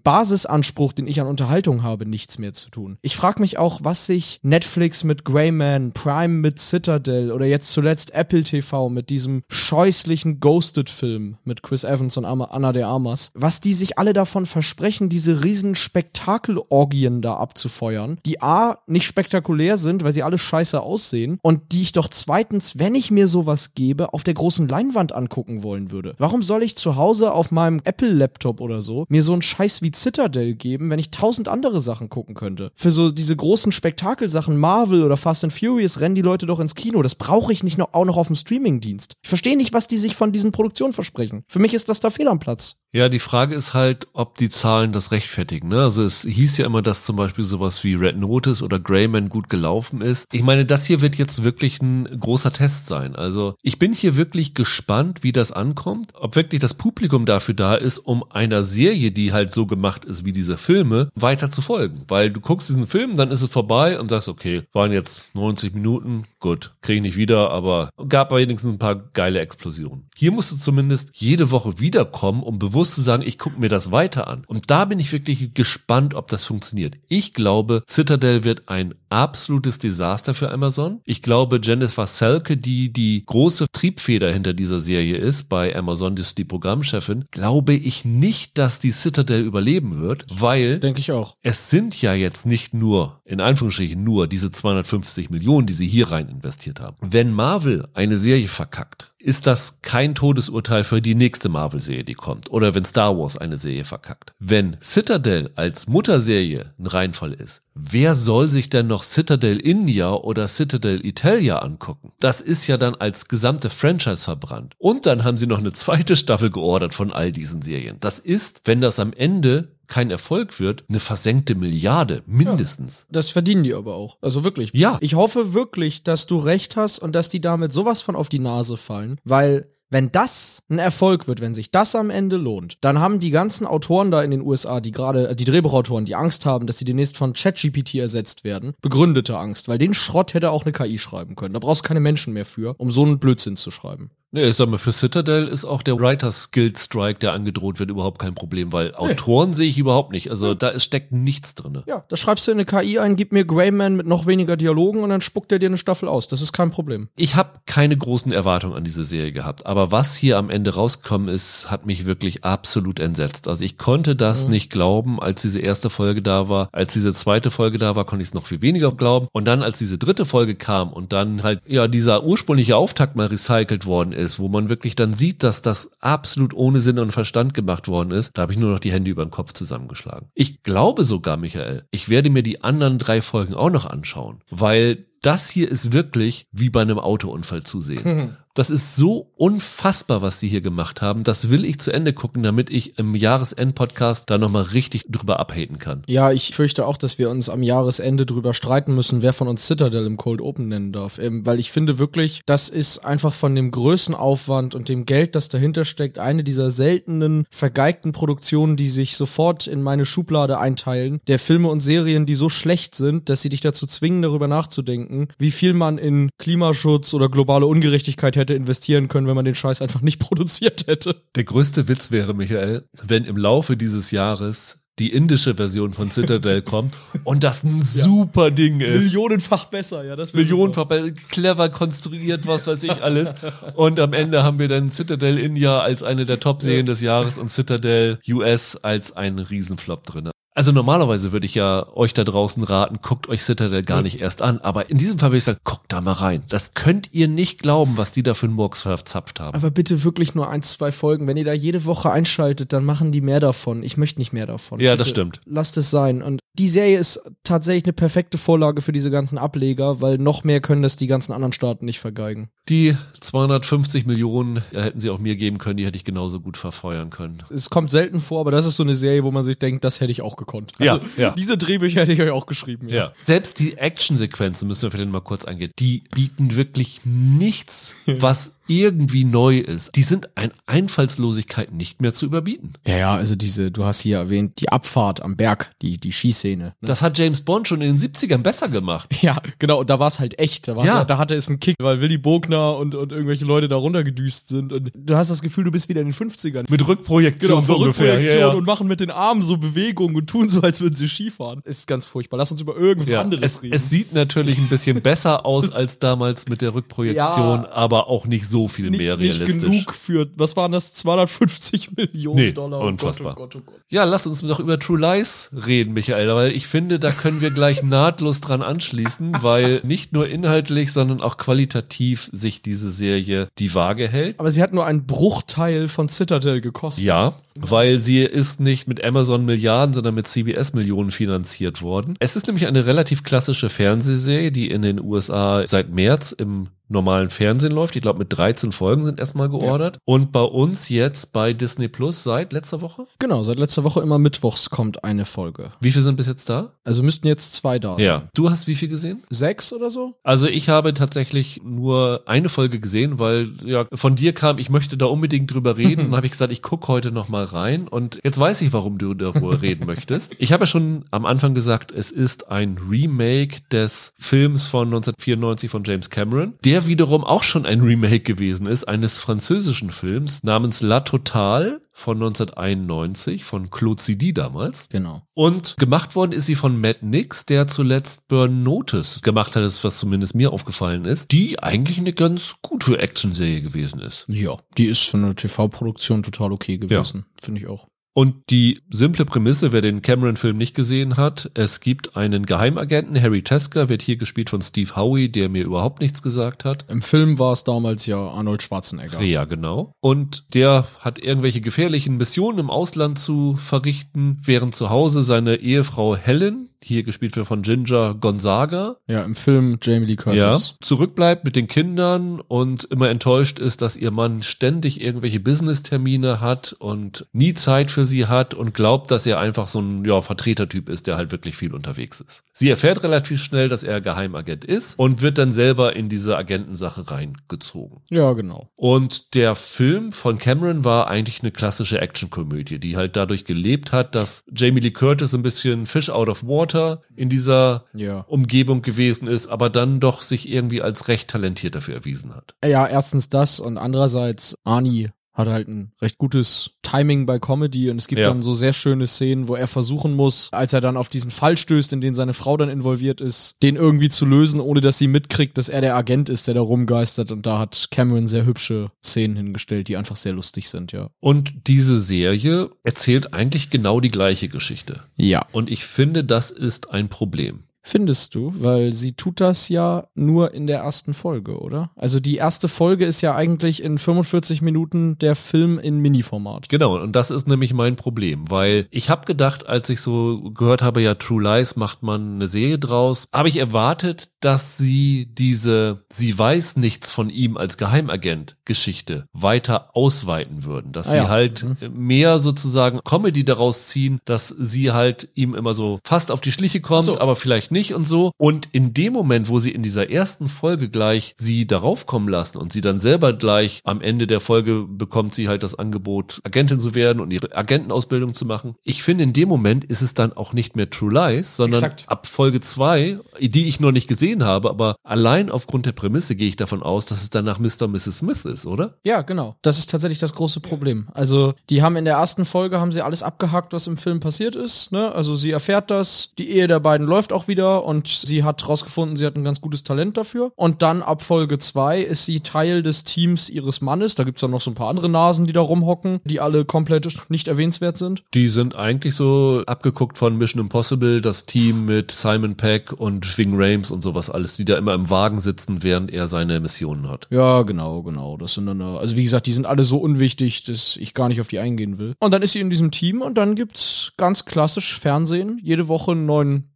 Basisanspruch, den ich an Unterhaltung habe, nichts mehr zu tun. Ich frage mich auch, was sich Netflix mit Greyman, Prime mit Citadel oder jetzt zuletzt Apple TV mit diesem scheußlichen Ghosted-Film mit Chris Evans und Anna de Armas, was die sich alle davon versprechen, diese riesen Spektakelorgien da abzufeuern, die A, nicht spektakulär sind, weil sie alle scheiße aussehen und die ich doch zweitens, wenn ich mir sowas gebe, auf der großen Leinwand angucken wollen würde. Warum soll ich zu Hause auf meinem Apple-Laptop oder so mir so einen Scheiß wie Citadel geben, wenn ich tausend andere Sachen gucken könnte? Für so diese großen Spektakel Spektakelsachen, Marvel oder Fast and Furious, rennen die Leute doch ins Kino. Das brauche ich nicht noch, auch noch auf dem Streamingdienst. Ich verstehe nicht, was die sich von diesen Produktionen versprechen. Für mich ist das da fehl am Platz. Ja, die Frage ist halt, ob die Zahlen das rechtfertigen. Ne? Also es hieß ja immer, dass zum Beispiel sowas wie Red Notice oder Greyman gut gelaufen ist. Ich meine, das hier wird jetzt wirklich ein großer Test sein. Also ich bin hier wirklich gespannt, wie das ankommt, ob wirklich das Publikum dafür da ist, um einer Serie, die halt so gemacht ist wie diese Filme, weiter zu folgen. Weil du guckst diesen Film, dann ist es vorbei und sagst, okay, waren jetzt 90 Minuten, gut, kriege ich nicht wieder, aber gab wenigstens ein paar geile Explosionen. Hier musst du zumindest jede Woche wiederkommen, um bewusst zu sagen, ich gucke mir das weiter an. Und da bin ich wirklich gespannt, ob das funktioniert. Ich glaube, Citadel wird ein absolutes Desaster für Amazon. Ich glaube, Jennifer Selke, die die große Triebfeder hinter dieser Serie ist, bei Amazon, das ist die Programmchefin, glaube ich nicht, dass die Citadel überleben wird, weil denke ich auch. Es sind ja jetzt nicht nur in Anführungsstrichen nur diese 250 Millionen, die sie hier rein investiert haben. Wenn Marvel eine Serie verkackt, ist das kein Todesurteil für die nächste Marvel-Serie, die kommt. Oder wenn Star Wars eine Serie verkackt. Wenn Citadel als Mutterserie ein Reinfall ist, wer soll sich denn noch Citadel India oder Citadel Italia angucken? Das ist ja dann als gesamte Franchise verbrannt. Und dann haben sie noch eine zweite Staffel geordert von all diesen Serien. Das ist, wenn das am Ende kein Erfolg wird, eine versenkte Milliarde, mindestens. Ja, das verdienen die aber auch. Also wirklich. Ja. Ich hoffe wirklich, dass du recht hast und dass die damit sowas von auf die Nase fallen, weil wenn das ein Erfolg wird, wenn sich das am Ende lohnt, dann haben die ganzen Autoren da in den USA, die gerade, äh, die Drehbuchautoren, die Angst haben, dass sie demnächst von ChatGPT ersetzt werden, begründete Angst, weil den Schrott hätte auch eine KI schreiben können. Da brauchst du keine Menschen mehr für, um so einen Blödsinn zu schreiben. Nee, ich sag mal, für Citadel ist auch der Writers Guild Strike, der angedroht wird, überhaupt kein Problem, weil nee. Autoren sehe ich überhaupt nicht. Also ja. da steckt nichts drin. Ja, da schreibst du in eine KI ein, gib mir Greyman mit noch weniger Dialogen und dann spuckt er dir eine Staffel aus. Das ist kein Problem. Ich habe keine großen Erwartungen an diese Serie gehabt, aber was hier am Ende rausgekommen ist, hat mich wirklich absolut entsetzt. Also ich konnte das mhm. nicht glauben, als diese erste Folge da war. Als diese zweite Folge da war, konnte ich es noch viel weniger glauben. Und dann, als diese dritte Folge kam und dann halt, ja, dieser ursprüngliche Auftakt mal recycelt worden ist, wo man wirklich dann sieht, dass das absolut ohne Sinn und Verstand gemacht worden ist, da habe ich nur noch die Hände über den Kopf zusammengeschlagen. Ich glaube sogar, Michael, ich werde mir die anderen drei Folgen auch noch anschauen, weil das hier ist wirklich wie bei einem Autounfall zu sehen. Das ist so unfassbar, was sie hier gemacht haben. Das will ich zu Ende gucken, damit ich im Jahresend-Podcast da nochmal richtig drüber abhaten kann. Ja, ich fürchte auch, dass wir uns am Jahresende drüber streiten müssen, wer von uns Citadel im Cold Open nennen darf. Ähm, weil ich finde wirklich, das ist einfach von dem Größenaufwand und dem Geld, das dahinter steckt, eine dieser seltenen, vergeigten Produktionen, die sich sofort in meine Schublade einteilen, der Filme und Serien, die so schlecht sind, dass sie dich dazu zwingen, darüber nachzudenken, wie viel man in Klimaschutz oder globale Ungerechtigkeit hätte investieren können, wenn man den Scheiß einfach nicht produziert hätte. Der größte Witz wäre, Michael, wenn im Laufe dieses Jahres die indische Version von Citadel kommt und das ein ja. super Ding ist. Millionenfach besser, ja, das Millionenfach besser, clever konstruiert, was weiß ich alles. Und am Ende haben wir dann Citadel India als eine der Top-Serien ja. des Jahres und Citadel US als einen Riesenflop drin. Also normalerweise würde ich ja euch da draußen raten, guckt euch Citadel gar nicht erst an. Aber in diesem Fall würde ich sagen, guckt da mal rein. Das könnt ihr nicht glauben, was die da für einen Murks verzapft haben. Aber bitte wirklich nur ein, zwei Folgen. Wenn ihr da jede Woche einschaltet, dann machen die mehr davon. Ich möchte nicht mehr davon. Ja, bitte, das stimmt. Lasst es sein. Und die Serie ist tatsächlich eine perfekte Vorlage für diese ganzen Ableger, weil noch mehr können das die ganzen anderen Staaten nicht vergeigen. Die 250 Millionen ja, hätten sie auch mir geben können, die hätte ich genauso gut verfeuern können. Es kommt selten vor, aber das ist so eine Serie, wo man sich denkt, das hätte ich auch gekonnt. Ja, Also, ja. Diese Drehbücher hätte ich euch auch geschrieben. Ja. Selbst die Actionsequenzen, müssen wir vielleicht mal kurz angehen, die bieten wirklich nichts, was irgendwie neu ist. Die sind an Einfallslosigkeit nicht mehr zu überbieten. Ja, ja, also diese, du hast hier erwähnt, die Abfahrt am Berg, die, die Skiszene. Ne? Das hat James Bond schon in den 70ern besser gemacht. Ja, genau, und da war es halt echt. Da, war, Ja. da, da hatte es einen Kick, weil Willy Bogner und, und irgendwelche Leute da runtergedüst sind. Und du hast das Gefühl, du bist wieder in den 50ern. Mit Rückprojektion Genau, so ungefähr. Rückprojektion Ja, ja. und machen mit den Armen so Bewegungen und tun so, als würden sie Skifahren. Ist ganz furchtbar. Lass uns über irgendwas anderes es, reden. es sieht natürlich ein bisschen besser aus als damals mit der Rückprojektion, aber auch nicht so viel nicht, mehr nicht realistisch. genug für, was waren das, 250 Millionen Nee, Dollar? unfassbar. Oh Gott, oh Gott, oh Gott. Ja, lass uns doch über True Lies reden, Michael, weil ich finde, da können wir gleich nahtlos dran anschließen, weil nicht nur inhaltlich, sondern auch qualitativ sich diese Serie die Waage hält. Aber sie hat nur einen Bruchteil von Citadel gekostet. Ja, weil sie ist nicht mit Amazon Milliarden, sondern mit CBS Millionen finanziert worden. Es ist nämlich eine relativ klassische Fernsehserie, die in den USA seit März im normalen Fernsehen läuft. Ich glaube, mit 13 Folgen sind erstmal geordert. Und bei uns jetzt bei Disney Plus seit letzter Woche. Genau, seit letzter Woche immer mittwochs kommt eine Folge. Wie viele sind bis jetzt da? Also müssten jetzt zwei da sein. Ja. Du hast wie viel gesehen? Sechs oder so? Also ich habe tatsächlich nur eine Folge gesehen, weil ja von dir kam, ich möchte da unbedingt drüber reden. Dann habe ich gesagt, ich gucke heute noch mal rein und jetzt weiß ich, warum du darüber reden möchtest. Ich habe ja schon am Anfang gesagt, es ist ein Remake des Films von 1994 von James Cameron, der wiederum auch schon ein Remake gewesen ist eines französischen Films namens La Totale von 1991 von Claude Zidi damals. Genau. Und gemacht worden ist sie von Matt Nix, der zuletzt Burn Notice gemacht hat, das, was zumindest mir aufgefallen ist, die eigentlich eine ganz gute Actionserie gewesen ist. Ja, die ist für eine TV-Produktion total okay gewesen. Finde ich auch. Und die simple Prämisse, wer den Cameron-Film nicht gesehen hat, es gibt einen Geheimagenten, Harry Tesker, wird hier gespielt von Steve Howe, der mir überhaupt nichts gesagt hat. Im Film war es damals ja Arnold Schwarzenegger. Ja, genau. Und der hat irgendwelche gefährlichen Missionen im Ausland zu verrichten, während zu Hause seine Ehefrau Helen, hier gespielt wird von Ginger Gonzaga, Ja, im Film Jamie Lee ja, Curtis. zurückbleibt mit den Kindern und immer enttäuscht ist, dass ihr Mann ständig irgendwelche Business-Termine hat und nie Zeit für sie hat und glaubt, dass er einfach so ein ja, Vertretertyp ist, der halt wirklich viel unterwegs ist. Sie erfährt relativ schnell, dass er Geheimagent ist und wird dann selber in diese Agentensache reingezogen. Ja, genau. Und der Film von Cameron war eigentlich eine klassische Actionkomödie, die halt dadurch gelebt hat, dass Jamie Lee Curtis ein bisschen Fish out of water in dieser Ja. Umgebung gewesen ist, aber dann doch sich irgendwie als recht talentiert dafür erwiesen hat. Ja, erstens das und andererseits Arnie hat halt ein recht gutes Timing bei Comedy und es gibt Ja. dann so sehr schöne Szenen, wo er versuchen muss, als er dann auf diesen Fall stößt, in den seine Frau dann involviert ist, den irgendwie zu lösen, ohne dass sie mitkriegt, dass er der Agent ist, der da rumgeistert und da hat Cameron sehr hübsche Szenen hingestellt, die einfach sehr lustig sind, ja. Und diese Serie erzählt eigentlich genau die gleiche Geschichte. Ja. Und ich finde, das ist ein Problem. Findest du, weil sie tut das ja nur in der ersten Folge, oder? Also die erste Folge ist ja eigentlich in 45 Minuten der Film in Mini-Format. Genau, und das ist nämlich mein Problem, weil ich habe gedacht, als ich so gehört habe, ja, True Lies macht man eine Serie draus, habe ich erwartet, dass sie diese Sie weiß nichts von ihm als Geheimagent Geschichte weiter ausweiten würden, dass Ah sie ja. halt mehr sozusagen Comedy daraus ziehen, dass sie halt ihm immer so fast auf die Schliche kommt, So. aber vielleicht nicht und so. Und in dem Moment, wo sie in dieser ersten Folge gleich sie darauf kommen lassen und sie dann selber gleich am Ende der Folge bekommt sie halt das Angebot, Agentin zu werden und ihre Agentenausbildung zu machen. Ich finde, in dem Moment ist es dann auch nicht mehr True Lies, sondern Exakt. ab Folge zwei, die ich noch nicht gesehen habe, aber allein aufgrund der Prämisse gehe ich davon aus, dass es danach Mr. und Mrs. Smith ist. ist, oder? Ja, genau. Das ist tatsächlich das große Problem. Also, die haben in der ersten Folge haben sie alles abgehackt, was im Film passiert ist. Ne? Also sie erfährt das, die Ehe der beiden läuft auch wieder und sie hat rausgefunden, sie hat ein ganz gutes Talent dafür. Und dann ab Folge zwei ist sie Teil des Teams ihres Mannes. Da gibt's dann noch so ein paar andere Nasen, die da rumhocken, die alle komplett nicht erwähnenswert sind. Die sind eigentlich so abgeguckt von Mission Impossible, das Team mit Simon Peck und Ving Rames und sowas alles, die da immer im Wagen sitzen, während er seine Missionen hat. Ja, genau, genau. Das sind dann, äh, also wie gesagt, die sind alle so unwichtig, dass ich gar nicht auf die eingehen will. Und dann ist sie in diesem Team und dann gibt's ganz klassisch Fernsehen. Jede Woche einen neuen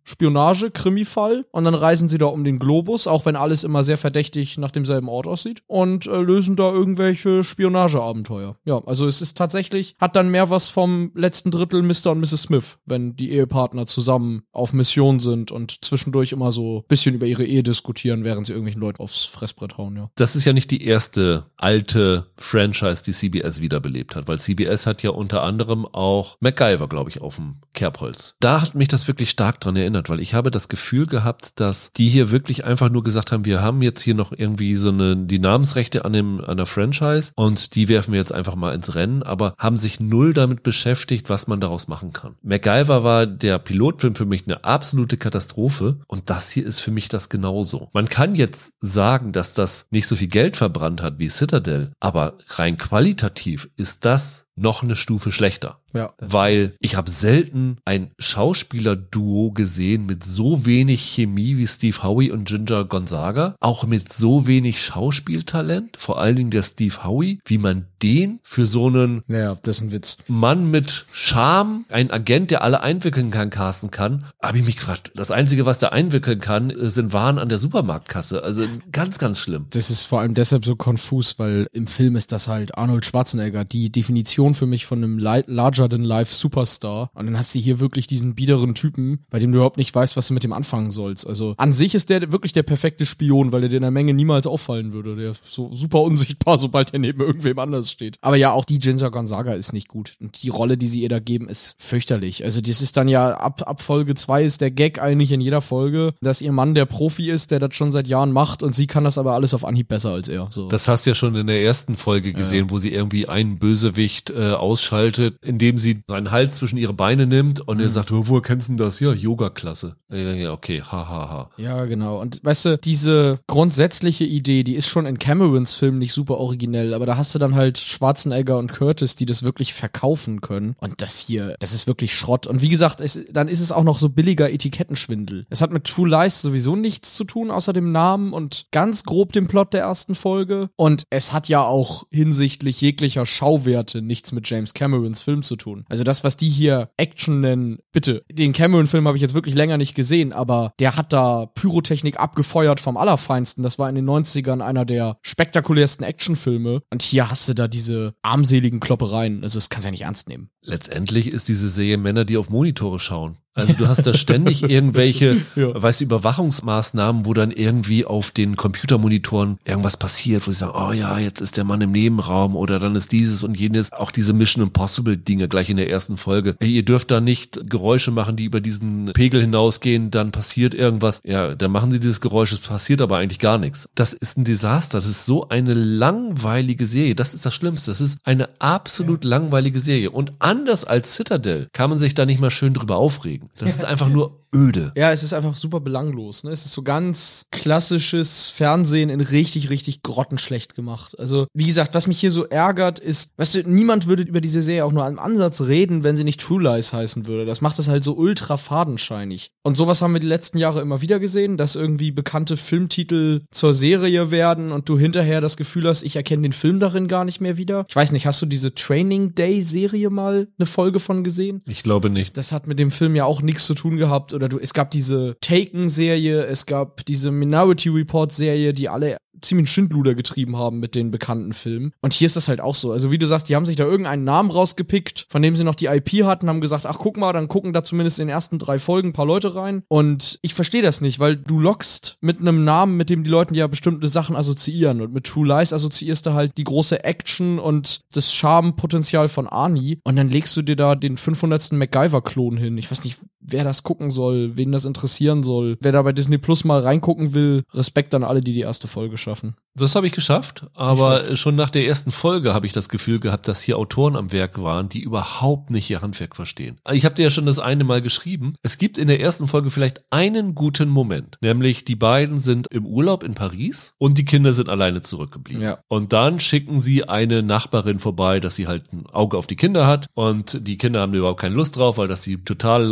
Spionage-Krimi-Fall und dann reisen sie da um den Globus, auch wenn alles immer sehr verdächtig nach demselben Ort aussieht und äh, lösen da irgendwelche Spionageabenteuer. Ja, also es ist tatsächlich, hat dann mehr was vom letzten Drittel Mr. und Mrs. Smith, wenn die Ehepartner zusammen auf Mission sind und zwischendurch immer so bisschen über ihre Ehe diskutieren, während sie irgendwelchen Leuten aufs Fressbrett hauen, ja. Das ist ja nicht die erste alte Franchise, die CBS wiederbelebt hat, weil CBS hat ja unter anderem auch MacGyver, glaube ich, auf dem Kerbholz. Da hat mich das wirklich stark dran erinnert weil ich habe das Gefühl gehabt, dass die hier wirklich einfach nur gesagt haben, wir haben jetzt hier noch irgendwie so eine, die Namensrechte an dem, an der Franchise und die werfen wir jetzt einfach mal ins Rennen, aber haben sich null damit beschäftigt, was man daraus machen kann. MacGyver war der Pilotfilm für mich eine absolute Katastrophe und das hier ist für mich das genauso. Man kann jetzt sagen, dass das nicht so viel Geld verbrannt hat wie Citadel, aber rein qualitativ ist das noch eine Stufe schlechter. Ja. Weil ich habe selten ein Schauspielerduo gesehen mit so wenig Chemie wie Steve Howie und Ginger Gonzaga, auch mit so wenig Schauspieltalent, vor allen Dingen der Steve Howie, wie man den für so einen ja, das ist ein Witz. Mann mit Charme, ein Agent, der alle einwickeln kann, casten kann, habe ich mich gefragt. Das Einzige, was der einwickeln kann, sind Waren an der Supermarktkasse. Also ganz, ganz schlimm. Das ist vor allem deshalb so konfus, weil im Film ist das halt Arnold Schwarzenegger, die Definition für mich von einem larger-than-life Superstar. Und dann hast du hier wirklich diesen biederen Typen, bei dem du überhaupt nicht weißt, was du mit dem anfangen sollst. Also an sich ist der wirklich der perfekte Spion, weil er dir in der Menge niemals auffallen würde. Der ist so super unsichtbar, sobald er neben irgendwem anders steht. Aber ja, auch die Ginger Gonzaga ist nicht gut. Und die Rolle, die sie ihr da geben, ist fürchterlich. Also das ist dann ja ab, ab Folge 2 ist der Gag eigentlich in jeder Folge, dass ihr Mann der Profi ist, der das schon seit Jahren macht und sie kann das aber alles auf Anhieb besser als er. So. Das hast du ja schon in der ersten Folge gesehen, ja. wo sie irgendwie einen Bösewicht äh, ausschaltet, indem sie seinen Hals zwischen ihre Beine nimmt und mhm. er sagt, woher kennst du das? Ja, Yoga-Klasse. Ja, okay, hahaha. Ha, ha. Ja, genau. Und weißt du, diese grundsätzliche Idee, die ist schon in Camerons Film nicht super originell, aber da hast du dann halt Schwarzenegger und Curtis, die das wirklich verkaufen können. Und das hier, das ist wirklich Schrott. Und wie gesagt, es, dann ist es auch noch so billiger Etikettenschwindel. Es hat mit True Lies sowieso nichts zu tun, außer dem Namen und ganz grob dem Plot der ersten Folge. Und es hat ja auch hinsichtlich jeglicher Schauwerte nichts mit James Camerons Film zu tun. Also das, was die hier Action nennen, bitte, den Cameron-Film habe ich jetzt wirklich länger nicht gesehen, aber der hat da Pyrotechnik abgefeuert vom Allerfeinsten. Das war in den 90ern einer der spektakulärsten Actionfilme. Und hier hast du da diese armseligen Kloppereien. Also das kannst du ja nicht ernst nehmen. Letztendlich ist diese Serie Männer, die auf Monitore schauen. Also du hast da ständig irgendwelche, ja. weißt du, Überwachungsmaßnahmen, wo dann irgendwie auf den Computermonitoren irgendwas passiert, wo sie sagen, oh ja, jetzt ist der Mann im Nebenraum oder dann ist dieses und jenes, auch diese Mission Impossible Dinge gleich in der ersten Folge. Hey, ihr dürft da nicht Geräusche machen, die über diesen Pegel hinausgehen, dann passiert irgendwas. Ja, dann machen sie dieses Geräusch, es passiert aber eigentlich gar nichts. Das ist ein Desaster. Das ist so eine langweilige Serie. Das ist das Schlimmste. Das ist eine absolut ja. langweilige Serie. Und anders als Citadel kann man sich da nicht mal schön drüber aufregen. Das ist einfach nur öde. Ja, es ist einfach super belanglos. Ne? Es ist so ganz klassisches Fernsehen in richtig, richtig grottenschlecht gemacht. Also, wie gesagt, was mich hier so ärgert, ist, weißt du, niemand würde über diese Serie auch nur im Ansatz reden, wenn sie nicht True Lies heißen würde. Das macht es halt so ultra fadenscheinig. Und sowas haben wir die letzten Jahre immer wieder gesehen, dass irgendwie bekannte Filmtitel zur Serie werden und du hinterher das Gefühl hast, ich erkenne den Film darin gar nicht mehr wieder. Ich weiß nicht, hast du diese Training Day Serie mal eine Folge von gesehen? Ich glaube nicht. Das hat mit dem Film ja auch nichts zu tun gehabt oder du, es gab diese Taken-Serie, es gab diese Minority Report-Serie, die alle ziemlich Schindluder getrieben haben mit den bekannten Filmen. Und hier ist das halt auch so. Also wie du sagst, die haben sich da irgendeinen Namen rausgepickt, von dem sie noch die IP hatten, haben gesagt, ach guck mal, dann gucken da zumindest in den ersten drei Folgen ein paar Leute rein. Und ich verstehe das nicht, weil du lockst mit einem Namen, mit dem die Leute ja bestimmte Sachen assoziieren. Und mit True Lies assoziierst du halt die große Action und das Charmepotenzial von Arnie. Und dann legst du dir da den 500. MacGyver-Klon hin. Ich weiß nicht, wer das gucken soll, wen das interessieren soll. Wer da bei Disney Plus mal reingucken will, Respekt an alle, die die erste Folge schaffen. Das habe ich geschafft, aber schon nach der ersten Folge habe ich das Gefühl gehabt, dass hier Autoren am Werk waren, die überhaupt nicht ihr Handwerk verstehen. Ich habe dir ja schon das eine Mal geschrieben. Es gibt in der ersten Folge vielleicht einen guten Moment, nämlich die beiden sind im Urlaub in Paris und die Kinder sind alleine zurückgeblieben. Ja. Und dann schicken sie eine Nachbarin vorbei, dass sie halt ein Auge auf die Kinder hat und die Kinder haben überhaupt keine Lust drauf, weil das die total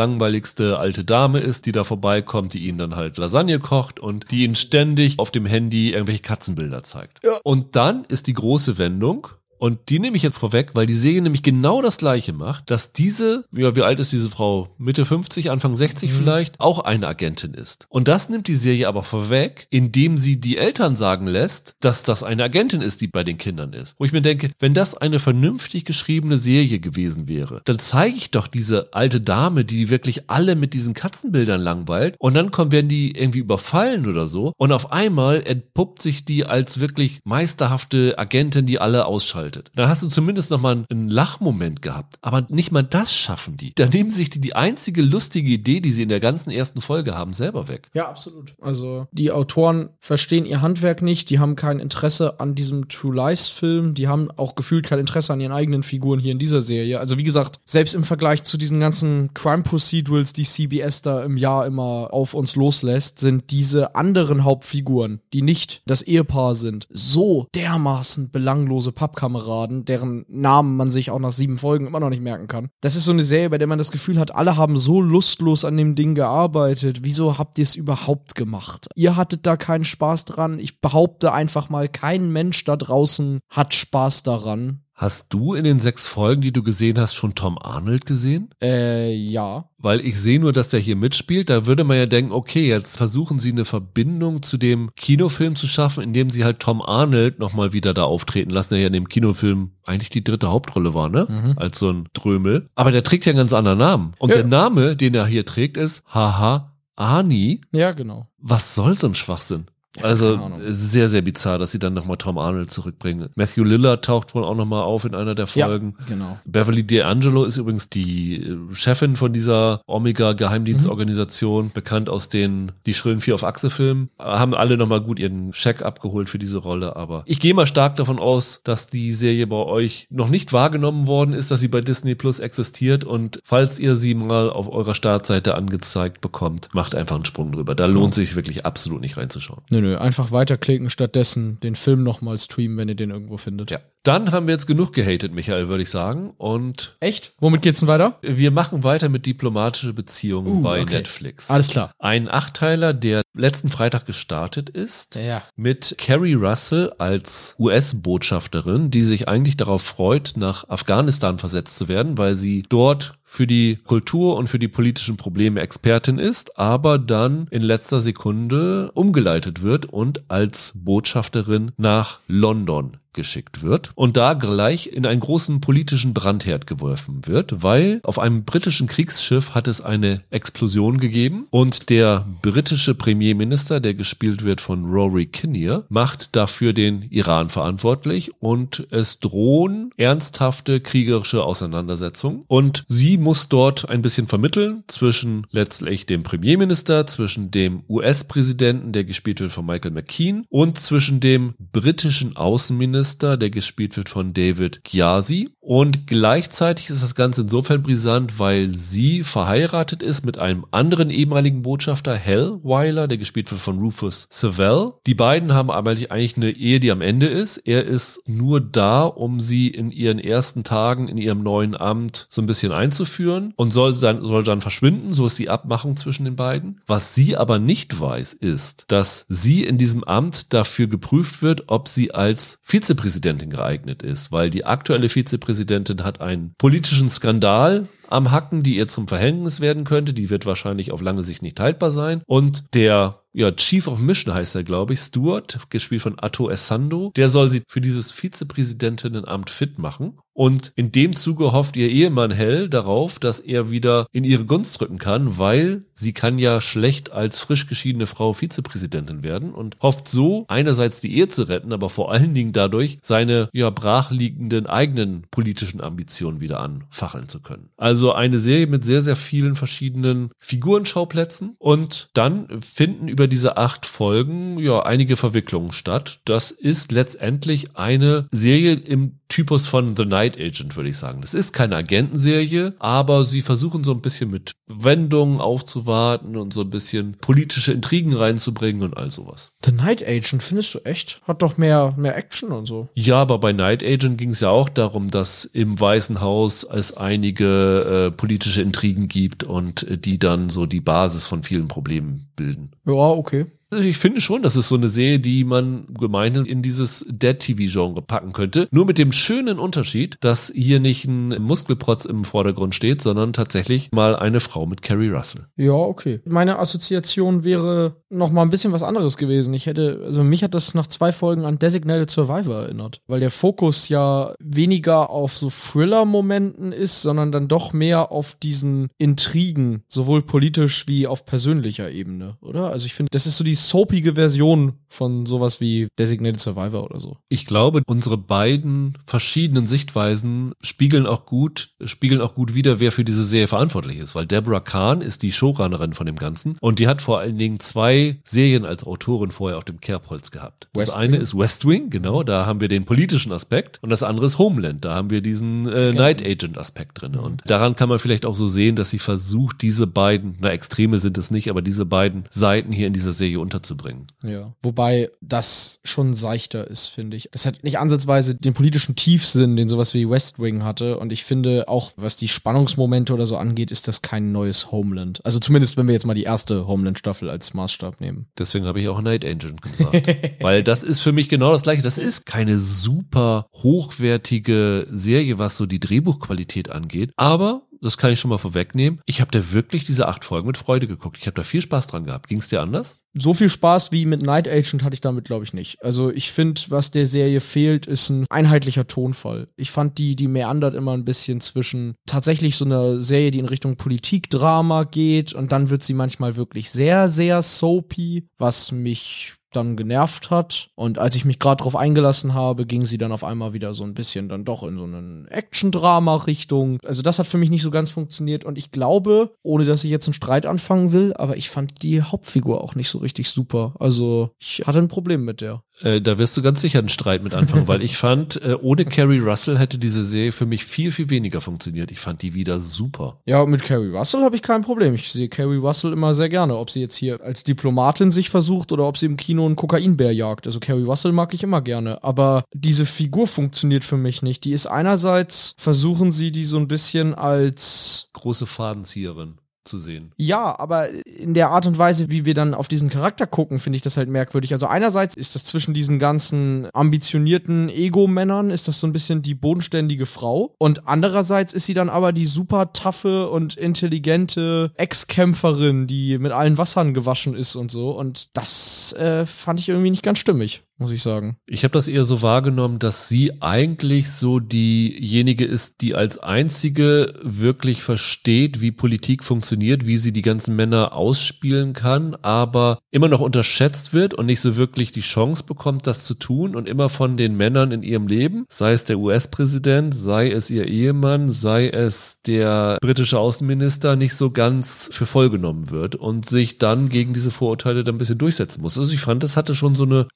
langweiligste alte Dame ist, die da vorbeikommt, die ihnen dann halt Lasagne kocht und die ihnen ständig auf dem Handy irgendwelche Katzenbilder zeigt. Ja. Und dann ist die große Wendung. Und die nehme ich jetzt vorweg, weil die Serie nämlich genau das gleiche macht, dass diese, ja, wie alt ist diese Frau? Mitte 50, Anfang 60 vielleicht, auch eine Agentin ist. Und das nimmt die Serie aber vorweg, indem sie die Eltern sagen lässt, dass das eine Agentin ist, die bei den Kindern ist. Wo ich mir denke, wenn das eine vernünftig geschriebene Serie gewesen wäre, dann zeige ich doch diese alte Dame, die wirklich alle mit diesen Katzenbildern langweilt und dann kommen, werden die irgendwie überfallen oder so und auf einmal entpuppt sich die als wirklich meisterhafte Agentin, die alle ausschaltet. Dann hast du zumindest noch mal einen Lachmoment gehabt. Aber nicht mal das schaffen die. Da nehmen sich die die einzige lustige Idee, die sie in der ganzen ersten Folge haben, selber weg. Ja, absolut. Also die Autoren verstehen ihr Handwerk nicht, die haben kein Interesse an diesem True Lies Film, die haben auch gefühlt kein Interesse an ihren eigenen Figuren hier in dieser Serie. Also wie gesagt, selbst im Vergleich zu diesen ganzen Crime Procedurals, die CBS da im Jahr immer auf uns loslässt, sind diese anderen Hauptfiguren, die nicht das Ehepaar sind, so dermaßen belanglose Pappkameraden, deren Namen man sich auch nach sieben Folgen immer noch nicht merken kann. Das ist so eine Serie, bei der man das Gefühl hat, alle haben so lustlos an dem Ding gearbeitet. Wieso habt ihr es überhaupt gemacht? Ihr hattet da keinen Spaß dran. Ich behaupte einfach mal, kein Mensch da draußen hat Spaß daran. Hast du in den sechs Folgen, die du gesehen hast, schon Tom Arnold gesehen? Äh, ja. Weil ich sehe nur, dass der hier mitspielt. Da würde man ja denken, okay, jetzt versuchen sie eine Verbindung zu dem Kinofilm zu schaffen, indem sie halt Tom Arnold nochmal wieder da auftreten lassen, der ja in dem Kinofilm eigentlich die dritte Hauptrolle war, ne? Mhm. Als so ein Drömel. Aber der trägt ja einen ganz anderen Namen. Und Ja. der Name, den er hier trägt, ist Haha Ani. Ja, genau. Was soll so ein Schwachsinn? Also sehr, sehr bizarr, dass sie dann nochmal Tom Arnold zurückbringen. Matthew Lillard taucht wohl auch nochmal auf in einer der Folgen. Ja, genau. Beverly D'Angelo ist übrigens die äh, Chefin von dieser Omega-Geheimdienstorganisation, bekannt aus den Die schrillen vier auf Achse-Filmen. Haben alle nochmal gut ihren Scheck abgeholt für diese Rolle, aber ich gehe mal stark davon aus, dass die Serie bei euch noch nicht wahrgenommen worden ist, dass sie bei Disney Plus existiert und falls ihr sie mal auf eurer Startseite angezeigt bekommt, macht einfach einen Sprung drüber. Da lohnt sich wirklich absolut nicht reinzuschauen. Nö, nö, einfach weiterklicken, stattdessen den Film nochmal streamen, wenn ihr den irgendwo findet. Ja. Dann haben wir jetzt genug gehatet, Michael, würde ich sagen. Und Echt? Womit geht's denn weiter? wir machen weiter mit diplomatische Beziehungen Uh, bei okay. Netflix. Alles klar. Ein Achtteiler, der letzten Freitag gestartet ist. Ja. Mit Carrie Russell als US-Botschafterin, die sich eigentlich darauf freut, nach Afghanistan versetzt zu werden, weil sie dort für die Kultur und für die politischen Probleme Expertin ist, aber dann in letzter Sekunde umgeleitet wird und als Botschafterin nach London geschickt wird und da gleich in einen großen politischen Brandherd geworfen wird, weil auf einem britischen Kriegsschiff hat es eine Explosion gegeben und der britische Premierminister, der gespielt wird von Rory Kinnear, macht dafür den Iran verantwortlich und es drohen ernsthafte kriegerische Auseinandersetzungen und sie muss dort ein bisschen vermitteln zwischen letztlich dem Premierminister, zwischen dem US-Präsidenten, der gespielt wird von Michael McKean und zwischen dem britischen Außenminister, der gespielt wird von David Gyasi. Und gleichzeitig ist das Ganze insofern brisant, weil sie verheiratet ist mit einem anderen ehemaligen Botschafter, Hal Weiler, der gespielt wird von Rufus Sewell. Die beiden haben aber eigentlich eine Ehe, die am Ende ist. Er ist nur da, um sie in ihren ersten Tagen in ihrem neuen Amt so ein bisschen einzuführen und soll dann, soll dann verschwinden. So ist die Abmachung zwischen den beiden. Was sie aber nicht weiß, ist, dass sie in diesem Amt dafür geprüft wird, ob sie als Vizepräsidentin geeignet ist, weil die aktuelle Vizepräsidentin hat einen politischen Skandal am Hacken, die ihr zum Verhängnis werden könnte. Die wird wahrscheinlich auf lange Sicht nicht haltbar sein. Und der ja, Chief of Mission heißt er, glaube ich, Stuart, gespielt von Atto Essando. Der soll sie für dieses Vizepräsidentinnenamt fit machen. Und in dem Zuge hofft ihr Ehemann Hell darauf, dass er wieder in ihre Gunst drücken kann, weil sie kann ja schlecht als frisch geschiedene Frau Vizepräsidentin werden und hofft so einerseits die Ehe zu retten, aber vor allen Dingen dadurch seine ja brachliegenden eigenen politischen Ambitionen wieder anfacheln zu können. Also Also eine Serie mit sehr, sehr vielen verschiedenen Figurenschauplätzen und dann finden über diese acht Folgen ja einige Verwicklungen statt. Das ist letztendlich eine Serie im Typus von The Night Agent, würde ich sagen. Das ist keine Agentenserie, aber sie versuchen so ein bisschen mit Wendungen aufzuwarten und so ein bisschen politische Intrigen reinzubringen und all sowas. The Night Agent, findest du echt? Hat doch mehr, mehr Action und so. Ja, aber bei Night Agent ging es ja auch darum, dass im Weißen Haus es einige äh, politische Intrigen gibt und äh, die dann so die Basis von vielen Problemen bilden. Ja, okay. Ich finde schon, das ist so eine Serie, die man gemeinhin in dieses Dead-TV-Genre packen könnte. Nur mit dem schönen Unterschied, dass hier nicht ein Muskelprotz im Vordergrund steht, sondern tatsächlich mal eine Frau mit Carrie Russell. Ja, okay. Meine Assoziation wäre noch mal ein bisschen was anderes gewesen. Ich hätte, also mich hat das nach zwei Folgen an Designated Survivor erinnert, weil der Fokus ja weniger auf so Thriller-Momenten ist, sondern dann doch mehr auf diesen Intrigen, sowohl politisch wie auf persönlicher Ebene, oder? Also ich finde, das ist so die soapige Version von sowas wie Designated Survivor oder so. Ich glaube, unsere beiden verschiedenen Sichtweisen spiegeln auch gut, spiegeln auch gut wider, wer für diese Serie verantwortlich ist, weil Deborah Kahn ist die Showrunnerin von dem Ganzen und die hat vor allen Dingen zwei Serien als Autorin vorher auf dem Kerbholz gehabt. West das eine Wing. ist West Wing, genau, da haben wir den politischen Aspekt und das andere ist Homeland, da haben wir diesen äh, Night Agent Aspekt drin und daran kann man vielleicht auch so sehen, dass sie versucht, diese beiden, na Extreme sind es nicht, aber diese beiden Seiten hier in dieser Serie unterzubringen. Ja. Wobei das schon seichter ist, finde ich. Das hat nicht ansatzweise den politischen Tiefsinn, den sowas wie West Wing hatte. Und ich finde auch, was die Spannungsmomente oder so angeht, ist das kein neues Homeland. Also zumindest, wenn wir jetzt mal die erste Homeland-Staffel als Maßstab nehmen. Deswegen habe ich auch Night Agent gesagt. Weil das ist für mich genau das gleiche. Das ist keine super hochwertige Serie, was so die Drehbuchqualität angeht. Aber, das kann ich schon mal vorwegnehmen, ich habe da wirklich diese acht Folgen mit Freude geguckt. Ich habe da viel Spaß dran gehabt. Ging es dir anders? so viel Spaß wie mit Night Agent hatte ich damit, glaube ich, nicht. Also ich finde, was der Serie fehlt, ist ein einheitlicher Tonfall. Ich fand die, die meandert immer ein bisschen zwischen tatsächlich so einer Serie, die in Richtung Politikdrama geht und dann wird sie manchmal wirklich sehr, sehr soapy, was mich dann genervt hat. Und als ich mich gerade drauf eingelassen habe, ging sie dann auf einmal wieder so ein bisschen dann doch in so eine Action-Drama-Richtung. Also das hat für mich nicht so ganz funktioniert. Und ich glaube, ohne dass ich jetzt einen Streit anfangen will, aber ich fand die Hauptfigur auch nicht so richtig super. Also ich hatte ein Problem mit der. Äh, da wirst du ganz sicher einen Streit mit anfangen, weil ich fand, äh, ohne Carrie Russell hätte diese Serie für mich viel, viel weniger funktioniert. Ich fand die wieder super. Ja, mit Carrie Russell habe ich kein Problem. Ich sehe Carrie Russell immer sehr gerne, ob sie jetzt hier als Diplomatin sich versucht oder ob sie im Kino einen Kokainbär jagt. Also Carrie Russell mag ich immer gerne, aber diese Figur funktioniert für mich nicht. Die ist einerseits versuchen sie die so ein bisschen als Große Fadenzieherin zu sehen. ja, aber in der Art und Weise, wie wir dann auf diesen Charakter gucken, finde ich das halt merkwürdig. Also einerseits ist das zwischen diesen ganzen ambitionierten Ego-Männern, ist das so ein bisschen die bodenständige Frau. Und andererseits ist sie dann aber die super taffe und intelligente Ex-Kämpferin, die mit allen Wassern gewaschen ist und so. Und das äh, fand ich irgendwie nicht ganz stimmig, muss ich sagen. Ich habe das eher so wahrgenommen, dass sie eigentlich so diejenige ist, die als einzige wirklich versteht, wie Politik funktioniert, wie sie die ganzen Männer ausspielen kann, aber immer noch unterschätzt wird und nicht so wirklich die Chance bekommt, das zu tun und immer von den Männern in ihrem Leben, sei es der US-Präsident, sei es ihr Ehemann, sei es der britische Außenminister, nicht so ganz für voll genommen wird und sich dann gegen diese Vorurteile dann ein bisschen durchsetzen muss. Also ich fand, das hatte schon so eine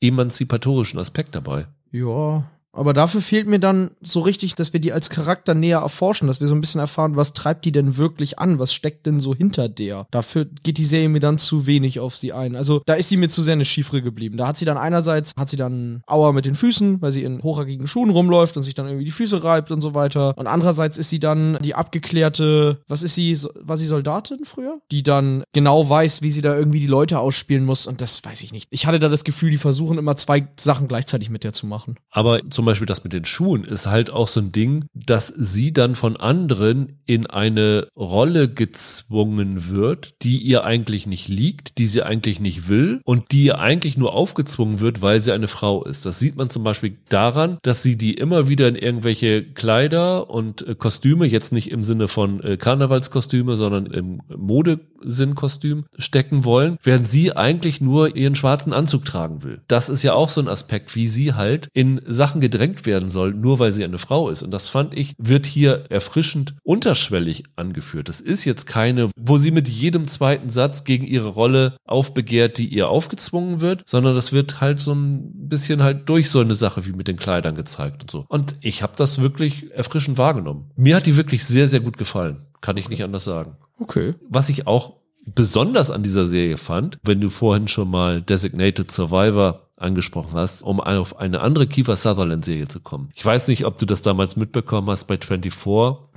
emanzipatorischen Aspekt dabei. Ja. Aber dafür fehlt mir dann so richtig, dass wir die als Charakter näher erforschen, dass wir so ein bisschen erfahren, was treibt die denn wirklich an, was steckt denn so hinter der. Dafür geht die Serie mir dann zu wenig auf sie ein. Also da ist sie mir zu sehr eine Chiffre geblieben. Da hat sie dann einerseits, hat sie dann Aua mit den Füßen, weil sie in hochhackigen Schuhen rumläuft und sich dann irgendwie die Füße reibt und so weiter. Und andererseits ist sie dann die abgeklärte, was ist sie, war sie Soldatin früher? Die dann genau weiß, wie sie da irgendwie die Leute ausspielen muss und das weiß ich nicht. Ich hatte da das Gefühl, die versuchen immer zwei Sachen gleichzeitig mit der zu machen. Aber zum Beispiel das mit den Schuhen ist halt auch so ein Ding, dass sie dann von anderen in eine Rolle gezwungen wird, die ihr eigentlich nicht liegt, die sie eigentlich nicht will und die ihr eigentlich nur aufgezwungen wird, weil sie eine Frau ist. Das sieht man zum Beispiel daran, dass sie die immer wieder in irgendwelche Kleider und äh, Kostüme, jetzt nicht im Sinne von äh, Karnevalskostüme, sondern im Modesinn-Kostüm stecken wollen, während sie eigentlich nur ihren schwarzen Anzug tragen will. Das ist ja auch so ein Aspekt, wie sie halt in Sachen gedrängt werden soll, nur weil sie eine Frau ist. Und das fand ich, wird hier erfrischend unterschwellig angeführt. Das ist jetzt keine, wo sie mit jedem zweiten Satz gegen ihre Rolle aufbegehrt, die ihr aufgezwungen wird, sondern das wird halt so ein bisschen halt durch so eine Sache wie mit den Kleidern gezeigt und so. Und ich habe das wirklich erfrischend wahrgenommen. Mir hat die wirklich sehr, sehr gut gefallen. Kann ich nicht anders sagen. Okay. Was ich auch besonders an dieser Serie fand, wenn du vorhin schon mal Designated Survivor angesprochen hast, um auf eine andere Kiefer Sutherland Serie zu kommen. Ich weiß nicht, ob du das damals mitbekommen hast bei 24.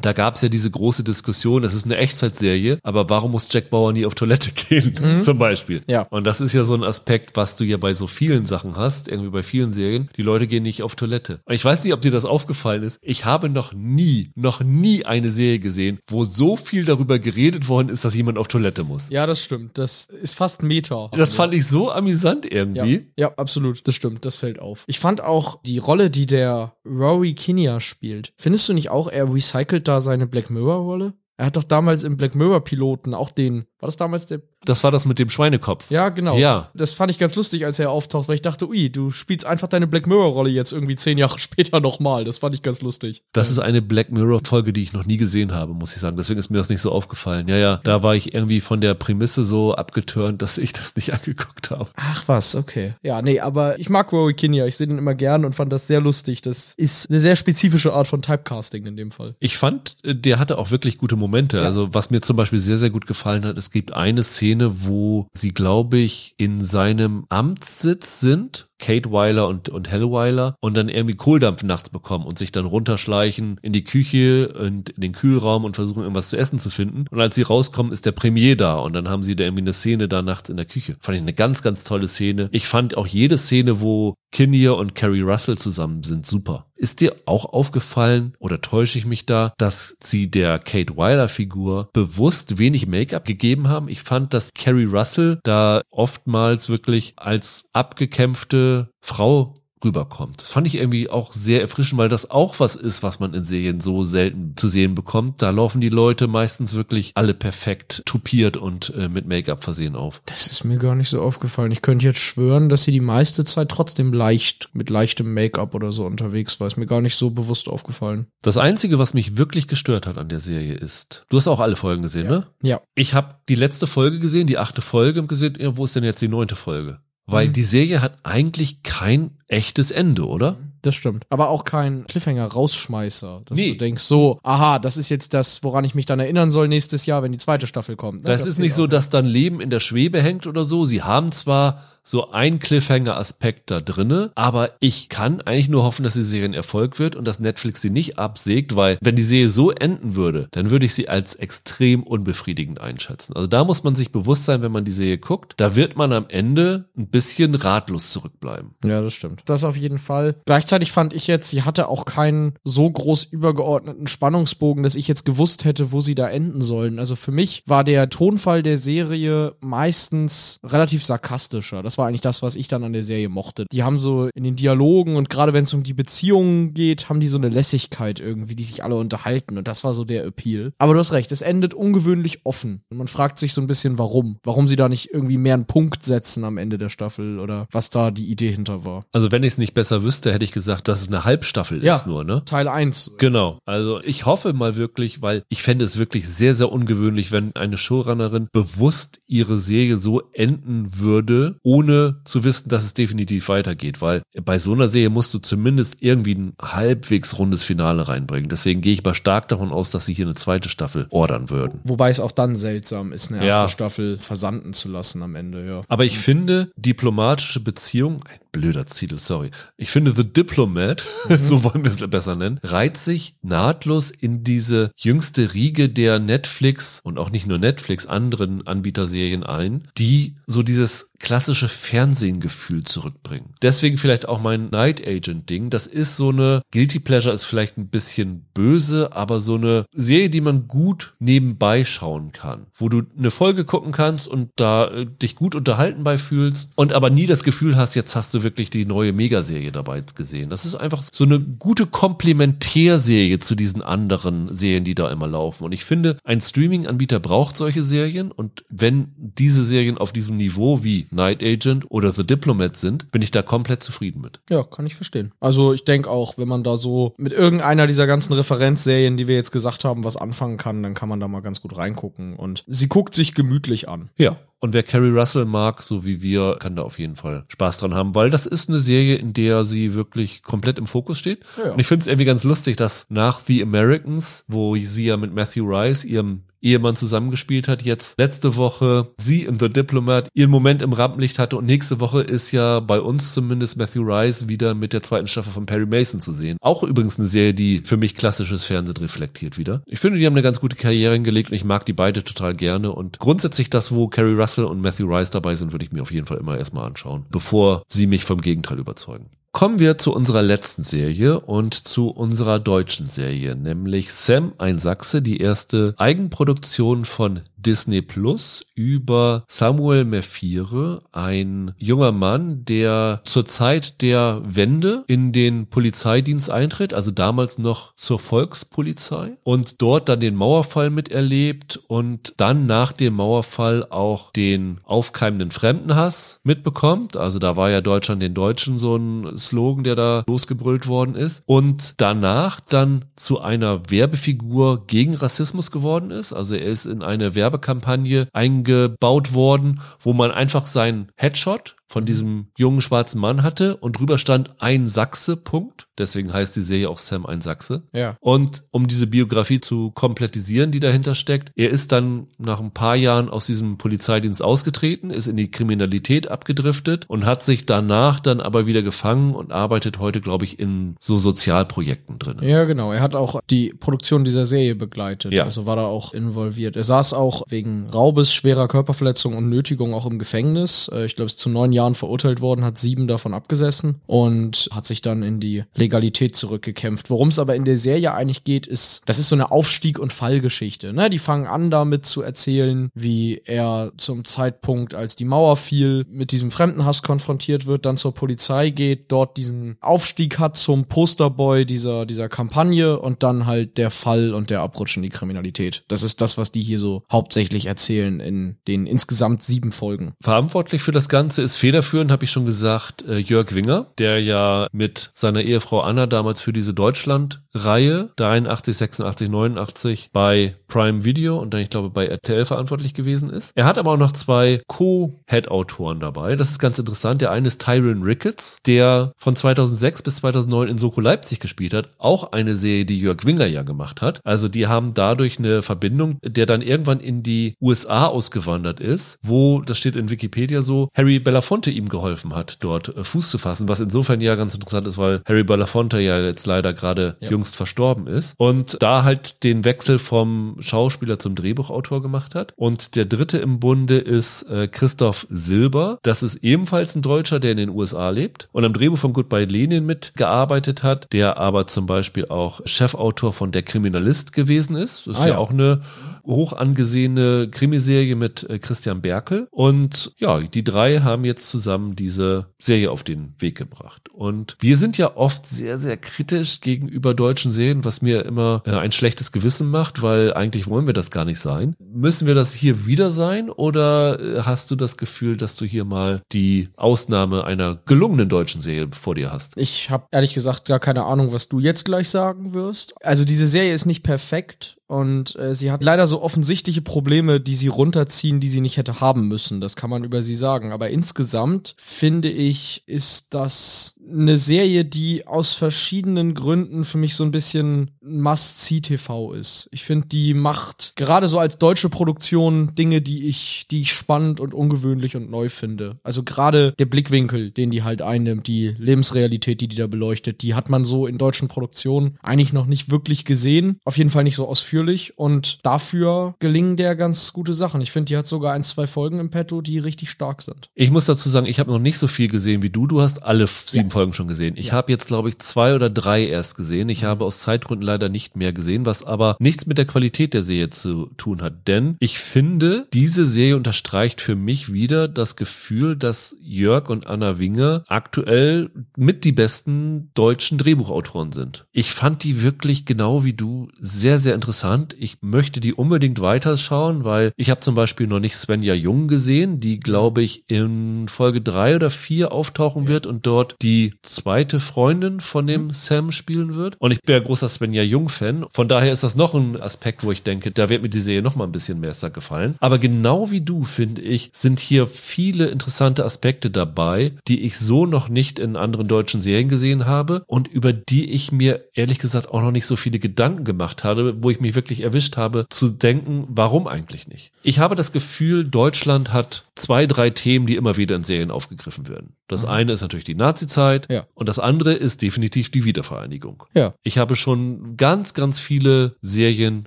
Da gab es ja diese große Diskussion, das ist eine Echtzeitserie, aber warum muss Jack Bauer nie auf Toilette gehen, mhm. zum Beispiel? Ja. Und das ist ja so ein Aspekt, was du ja bei so vielen Sachen hast, irgendwie bei vielen Serien. Die Leute gehen nicht auf Toilette. Und ich weiß nicht, ob dir das aufgefallen ist. Ich habe noch nie, noch nie eine Serie gesehen, wo so viel darüber geredet worden ist, dass jemand auf Toilette muss. Ja, das stimmt. Das ist fast Meta. Das fand ich so amüsant irgendwie. Ja, ja absolut. Das stimmt. Das fällt auf. Ich fand auch die Rolle, die der Rory Kinnear spielt. Findest du nicht auch, er recycelt da seine Black Mirror-Rolle? Er hat doch damals im Black Mirror Piloten auch den, war das damals der das war das mit dem Schweinekopf. Ja, genau. Ja. Das fand ich ganz lustig, als er auftaucht, weil ich dachte, ui, du spielst einfach deine Black Mirror-Rolle jetzt irgendwie zehn Jahre später nochmal. Das fand ich ganz lustig. Das ist eine Black Mirror-Folge, die ich noch nie gesehen habe, muss ich sagen. Deswegen ist mir das nicht so aufgefallen. Ja, ja, da war ich irgendwie von der Prämisse so abgeturnt, dass ich das nicht angeguckt habe. Ach was, okay. Ja, nee, aber ich mag Rory Kinnear. Ich sehe den immer gern und fand das sehr lustig. Das ist eine sehr spezifische Art von Typecasting in dem Fall. Ich fand, äh, der hatte auch wirklich gute Momente. Ja. Also was mir zum Beispiel sehr, sehr gut gefallen hat, es gibt eine Szene, wo sie, glaube ich, in seinem Amtssitz sind Kate Weiler und, und Hell Weiler und dann irgendwie Kohldampf nachts bekommen und sich dann runterschleichen in die Küche und in den Kühlraum und versuchen irgendwas zu essen zu finden. Und als sie rauskommen, ist der Premier da und dann haben sie da irgendwie eine Szene da nachts in der Küche. Fand ich eine ganz, ganz tolle Szene. Ich fand auch jede Szene, wo Kinnear und Carrie Russell zusammen sind, super. Ist dir auch aufgefallen oder täusche ich mich da, dass sie der Kate Weiler Figur bewusst wenig Make-up gegeben haben? Ich fand, dass Carrie Russell da oftmals wirklich als abgekämpfte Frau rüberkommt. Das fand ich irgendwie auch sehr erfrischend, weil das auch was ist, was man in Serien so selten zu sehen bekommt. Da laufen die Leute meistens wirklich alle perfekt tupiert und äh, mit Make-up versehen auf. Das ist mir gar nicht so aufgefallen. Ich könnte jetzt schwören, dass sie die meiste Zeit trotzdem leicht mit leichtem Make-up oder so unterwegs war. Ist mir gar nicht so bewusst aufgefallen. Das Einzige, was mich wirklich gestört hat an der Serie ist, du hast auch alle Folgen gesehen, ja. ne? Ja. Ich habe die letzte Folge gesehen, die achte Folge und gesehen, ja, wo ist denn jetzt die neunte Folge? Weil mhm. die Serie hat eigentlich kein echtes Ende, oder? Das stimmt. Aber auch kein Cliffhanger-Rausschmeißer, dass nee. du denkst, so, aha, das ist jetzt das, woran ich mich dann erinnern soll nächstes Jahr, wenn die zweite Staffel kommt. Ne? Das, das ist nicht so, dass dann Leben in der Schwebe hängt oder so. Sie haben zwar so ein Cliffhanger-Aspekt da drinne, aber ich kann eigentlich nur hoffen, dass die Serie ein Erfolg wird und dass Netflix sie nicht absägt, weil wenn die Serie so enden würde, dann würde ich sie als extrem unbefriedigend einschätzen. Also da muss man sich bewusst sein, wenn man die Serie guckt, da wird man am Ende ein bisschen ratlos zurückbleiben. Ja, das stimmt. Das auf jeden Fall. Gleichzeitig fand ich jetzt, sie hatte auch keinen so groß übergeordneten Spannungsbogen, dass ich jetzt gewusst hätte, wo sie da enden sollen. Also für mich war der Tonfall der Serie meistens relativ sarkastischer. Das das war eigentlich das, was ich dann an der Serie mochte. Die haben so in den Dialogen und gerade wenn es um die Beziehungen geht, haben die so eine Lässigkeit irgendwie, die sich alle unterhalten und das war so der Appeal. Aber du hast recht, es endet ungewöhnlich offen und man fragt sich so ein bisschen, warum. Warum sie da nicht irgendwie mehr einen Punkt setzen am Ende der Staffel oder was da die Idee hinter war. Also wenn ich es nicht besser wüsste, hätte ich gesagt, dass es eine Halbstaffel ja, ist nur, ne? Teil 1. Genau. Also ich hoffe mal wirklich, weil ich fände es wirklich sehr, sehr ungewöhnlich, wenn eine Showrunnerin bewusst ihre Serie so enden würde, ohne ohne zu wissen, dass es definitiv weitergeht, weil bei so einer Serie musst du zumindest irgendwie ein halbwegs rundes Finale reinbringen. Deswegen gehe ich mal stark davon aus, dass sie hier eine zweite Staffel ordern würden. Wobei es auch dann seltsam ist, eine erste ja. Staffel versanden zu lassen am Ende, ja. Aber ich finde, diplomatische Beziehung, ein blöder Titel, sorry. Ich finde The Diplomat, mhm. so wollen wir es besser nennen, reiht sich nahtlos in diese jüngste Riege der Netflix und auch nicht nur Netflix, anderen Anbieterserien ein, die so dieses klassische Fernsehgefühl zurückbringen. Deswegen vielleicht auch mein Night Agent Ding. Das ist so eine Guilty Pleasure ist vielleicht ein bisschen böse, aber so eine Serie, die man gut nebenbei schauen kann, wo du eine Folge gucken kannst und da äh, dich gut unterhalten bei fühlst und aber nie das Gefühl hast, jetzt hast du wirklich die neue Megaserie dabei gesehen. Das ist einfach so eine gute Komplementärserie zu diesen anderen Serien, die da immer laufen. Und ich finde, ein Streaming-Anbieter braucht solche Serien und wenn diese Serien auf diesem Niveau wie Night Agent oder The Diplomat sind, bin ich da komplett zufrieden mit. Ja, kann ich verstehen. Also ich denke auch, wenn man da so mit irgendeiner dieser ganzen Referenzserien, die wir jetzt gesagt haben, was anfangen kann, dann kann man da mal ganz gut reingucken. Und sie guckt sich gemütlich an. Ja. Und wer Carrie Russell mag, so wie wir, kann da auf jeden Fall Spaß dran haben, weil das ist eine Serie, in der sie wirklich komplett im Fokus steht. Ja. Und ich finde es irgendwie ganz lustig, dass nach The Americans, wo sie ja mit Matthew Rice, ihrem Ehemann zusammengespielt hat, jetzt letzte Woche sie in The Diplomat ihren Moment im Rampenlicht hatte und nächste Woche ist ja bei uns zumindest Matthew Rice wieder mit der zweiten Staffel von Perry Mason zu sehen. Auch übrigens eine Serie, die für mich klassisches Fernsehen reflektiert wieder. Ich finde, die haben eine ganz gute Karriere hingelegt und ich mag die beide total gerne und grundsätzlich das, wo Carrie Russell und Matthew Rice dabei sind, würde ich mir auf jeden Fall immer erstmal anschauen, bevor sie mich vom Gegenteil überzeugen. Kommen wir zu unserer letzten Serie und zu unserer deutschen Serie, nämlich Sam, ein Sachse, die erste Eigenproduktion von Disney Plus über Samuel Mefire, ein junger Mann, der zur Zeit der Wende in den Polizeidienst eintritt, also damals noch zur Volkspolizei und dort dann den Mauerfall miterlebt und dann nach dem Mauerfall auch den aufkeimenden Fremdenhass mitbekommt. Also da war ja Deutschland den Deutschen so ein Slogan, der da losgebrüllt worden ist. Und danach dann zu einer Werbefigur gegen Rassismus geworden ist. Also er ist in eine Werbekampagne eingebaut worden, wo man einfach seinen Headshot von diesem jungen schwarzen Mann hatte und drüber stand ein Sachse, Punkt. Deswegen heißt die Serie auch Sam ein Sachse. Ja. Und um diese Biografie zu komplettisieren, die dahinter steckt, er ist dann nach ein paar Jahren aus diesem Polizeidienst ausgetreten, ist in die Kriminalität abgedriftet und hat sich danach dann aber wieder gefangen und arbeitet heute, glaube ich, in so Sozialprojekten drin. Ja, genau. Er hat auch die Produktion dieser Serie begleitet. Ja. Also war da auch involviert. Er saß auch wegen Raubes, schwerer Körperverletzung und Nötigung auch im Gefängnis. Äh, Ich glaube, ist zu neun Jahren verurteilt worden, hat sieben davon abgesessen und hat sich dann in die Legalität zurückgekämpft. Worum es aber in der Serie eigentlich geht, ist, das ist so eine Aufstieg- und Fallgeschichte. Ne? Die fangen an damit zu erzählen, wie er zum Zeitpunkt, als die Mauer fiel, mit diesem Fremdenhass konfrontiert wird, dann zur Polizei geht, dort diesen Aufstieg hat zum Posterboy dieser, dieser Kampagne und dann halt der Fall und der Abrutsch in die Kriminalität. Das ist das, was die hier so hauptsächlich erzählen in den insgesamt sieben Folgen. Verantwortlich für das Ganze ist federführend, habe ich schon gesagt, äh, Jörg Winger, der ja mit seiner Ehefrau Anna damals für diese Deutschland-Reihe 83, 86, 89 bei Prime Video und dann, ich glaube, bei RTL verantwortlich gewesen ist. Er hat aber auch noch zwei Co-Head-Autoren dabei. Das ist ganz interessant. Der eine ist Tyron Ricketts, der von 2006 bis 2009 in Soko Leipzig gespielt hat. Auch eine Serie, die Jörg Winger ja gemacht hat. Also die haben dadurch eine Verbindung, der dann irgendwann in die USA ausgewandert ist, wo, das steht in Wikipedia so, Harry Belafonte ihm geholfen hat, dort äh, Fuß zu fassen, was insofern ja ganz interessant ist, weil Harry Belafonte ja jetzt leider gerade Ja. jüngst verstorben ist und da halt den Wechsel vom Schauspieler zum Drehbuchautor gemacht hat. Und der dritte im Bunde ist äh, Christoph Silber. Das ist ebenfalls ein Deutscher, der in den USA lebt und am Drehbuch von Goodbye Lenin mitgearbeitet hat, der aber zum Beispiel auch Chefautor von Der Kriminalist gewesen ist. Das ist Ah, ja ja. auch eine hoch angesehene Krimiserie mit äh, Christian Berkel. Und ja, die drei haben jetzt zusammen diese Serie auf den Weg gebracht. Und wir sind ja oft sehr, sehr kritisch gegenüber deutschen Serien, was mir immer äh, ein schlechtes Gewissen macht, weil eigentlich wollen wir das gar nicht sein. Müssen wir das hier wieder sein oder äh, hast du das Gefühl, dass du hier mal die Ausnahme einer gelungenen deutschen Serie vor dir hast? Ich habe ehrlich gesagt gar keine Ahnung, was du jetzt gleich sagen wirst. Also diese Serie ist nicht perfekt und äh, sie hat leider so offensichtliche Probleme, die sie runterziehen, die sie nicht hätte haben müssen. Das kann man über sie sagen. Aber insgesamt finde ich, ist das eine Serie, die aus verschiedenen Gründen für mich so ein bisschen Must-See-TV ist. Ich finde, die macht gerade so als deutsche Produktion Dinge, die ich, die ich spannend und ungewöhnlich und neu finde. Also gerade der Blickwinkel, den die halt einnimmt, die Lebensrealität, die die da beleuchtet, die hat man so in deutschen Produktionen eigentlich noch nicht wirklich gesehen. Auf jeden Fall nicht so ausführlich und dafür gelingen der ganz gute Sachen. Ich finde, die hat sogar ein, zwei Folgen im Petto, die richtig stark sind. Ich muss dazu sagen, ich habe noch nicht so viel gesehen wie du. Du hast alle sieben Ja. Folgen schon gesehen. Ich ja. habe jetzt, glaube ich, zwei oder drei erst gesehen. Ich mhm. habe aus Zeitgründen leider nicht mehr gesehen, was aber nichts mit der Qualität der Serie zu tun hat. Denn ich finde, diese Serie unterstreicht für mich wieder das Gefühl, dass Jörg und Anna Winger aktuell mit die besten deutschen Drehbuchautoren sind. Ich fand die wirklich genau wie du sehr, sehr interessant. Ich möchte die unbedingt weiterschauen, weil ich habe zum Beispiel noch nicht Svenja Jung gesehen, die, glaube ich, in Folge drei oder vier auftauchen wird und dort die zweite Freundin von dem mhm. Sam spielen wird. Und ich bin ja großer Svenja Jung-Fan. Von daher ist das noch ein Aspekt, wo ich denke, da wird mir die Serie noch mal ein bisschen mehr gefallen. Aber genau wie du, finde ich, sind hier viele interessante Aspekte dabei, die ich so noch nicht in anderen deutschen Serien gesehen habe und über die ich mir ehrlich gesagt auch noch nicht so viele Gedanken gemacht habe, wo ich mich wirklich erwischt habe, zu denken, warum eigentlich nicht? Ich habe das Gefühl, Deutschland hat zwei, drei Themen, die immer wieder in Serien aufgegriffen werden. Das mhm. eine ist natürlich die Nazi-Zeit ja. und das andere ist definitiv die Wiedervereinigung. Ja. Ich habe schon ganz, ganz viele Serien,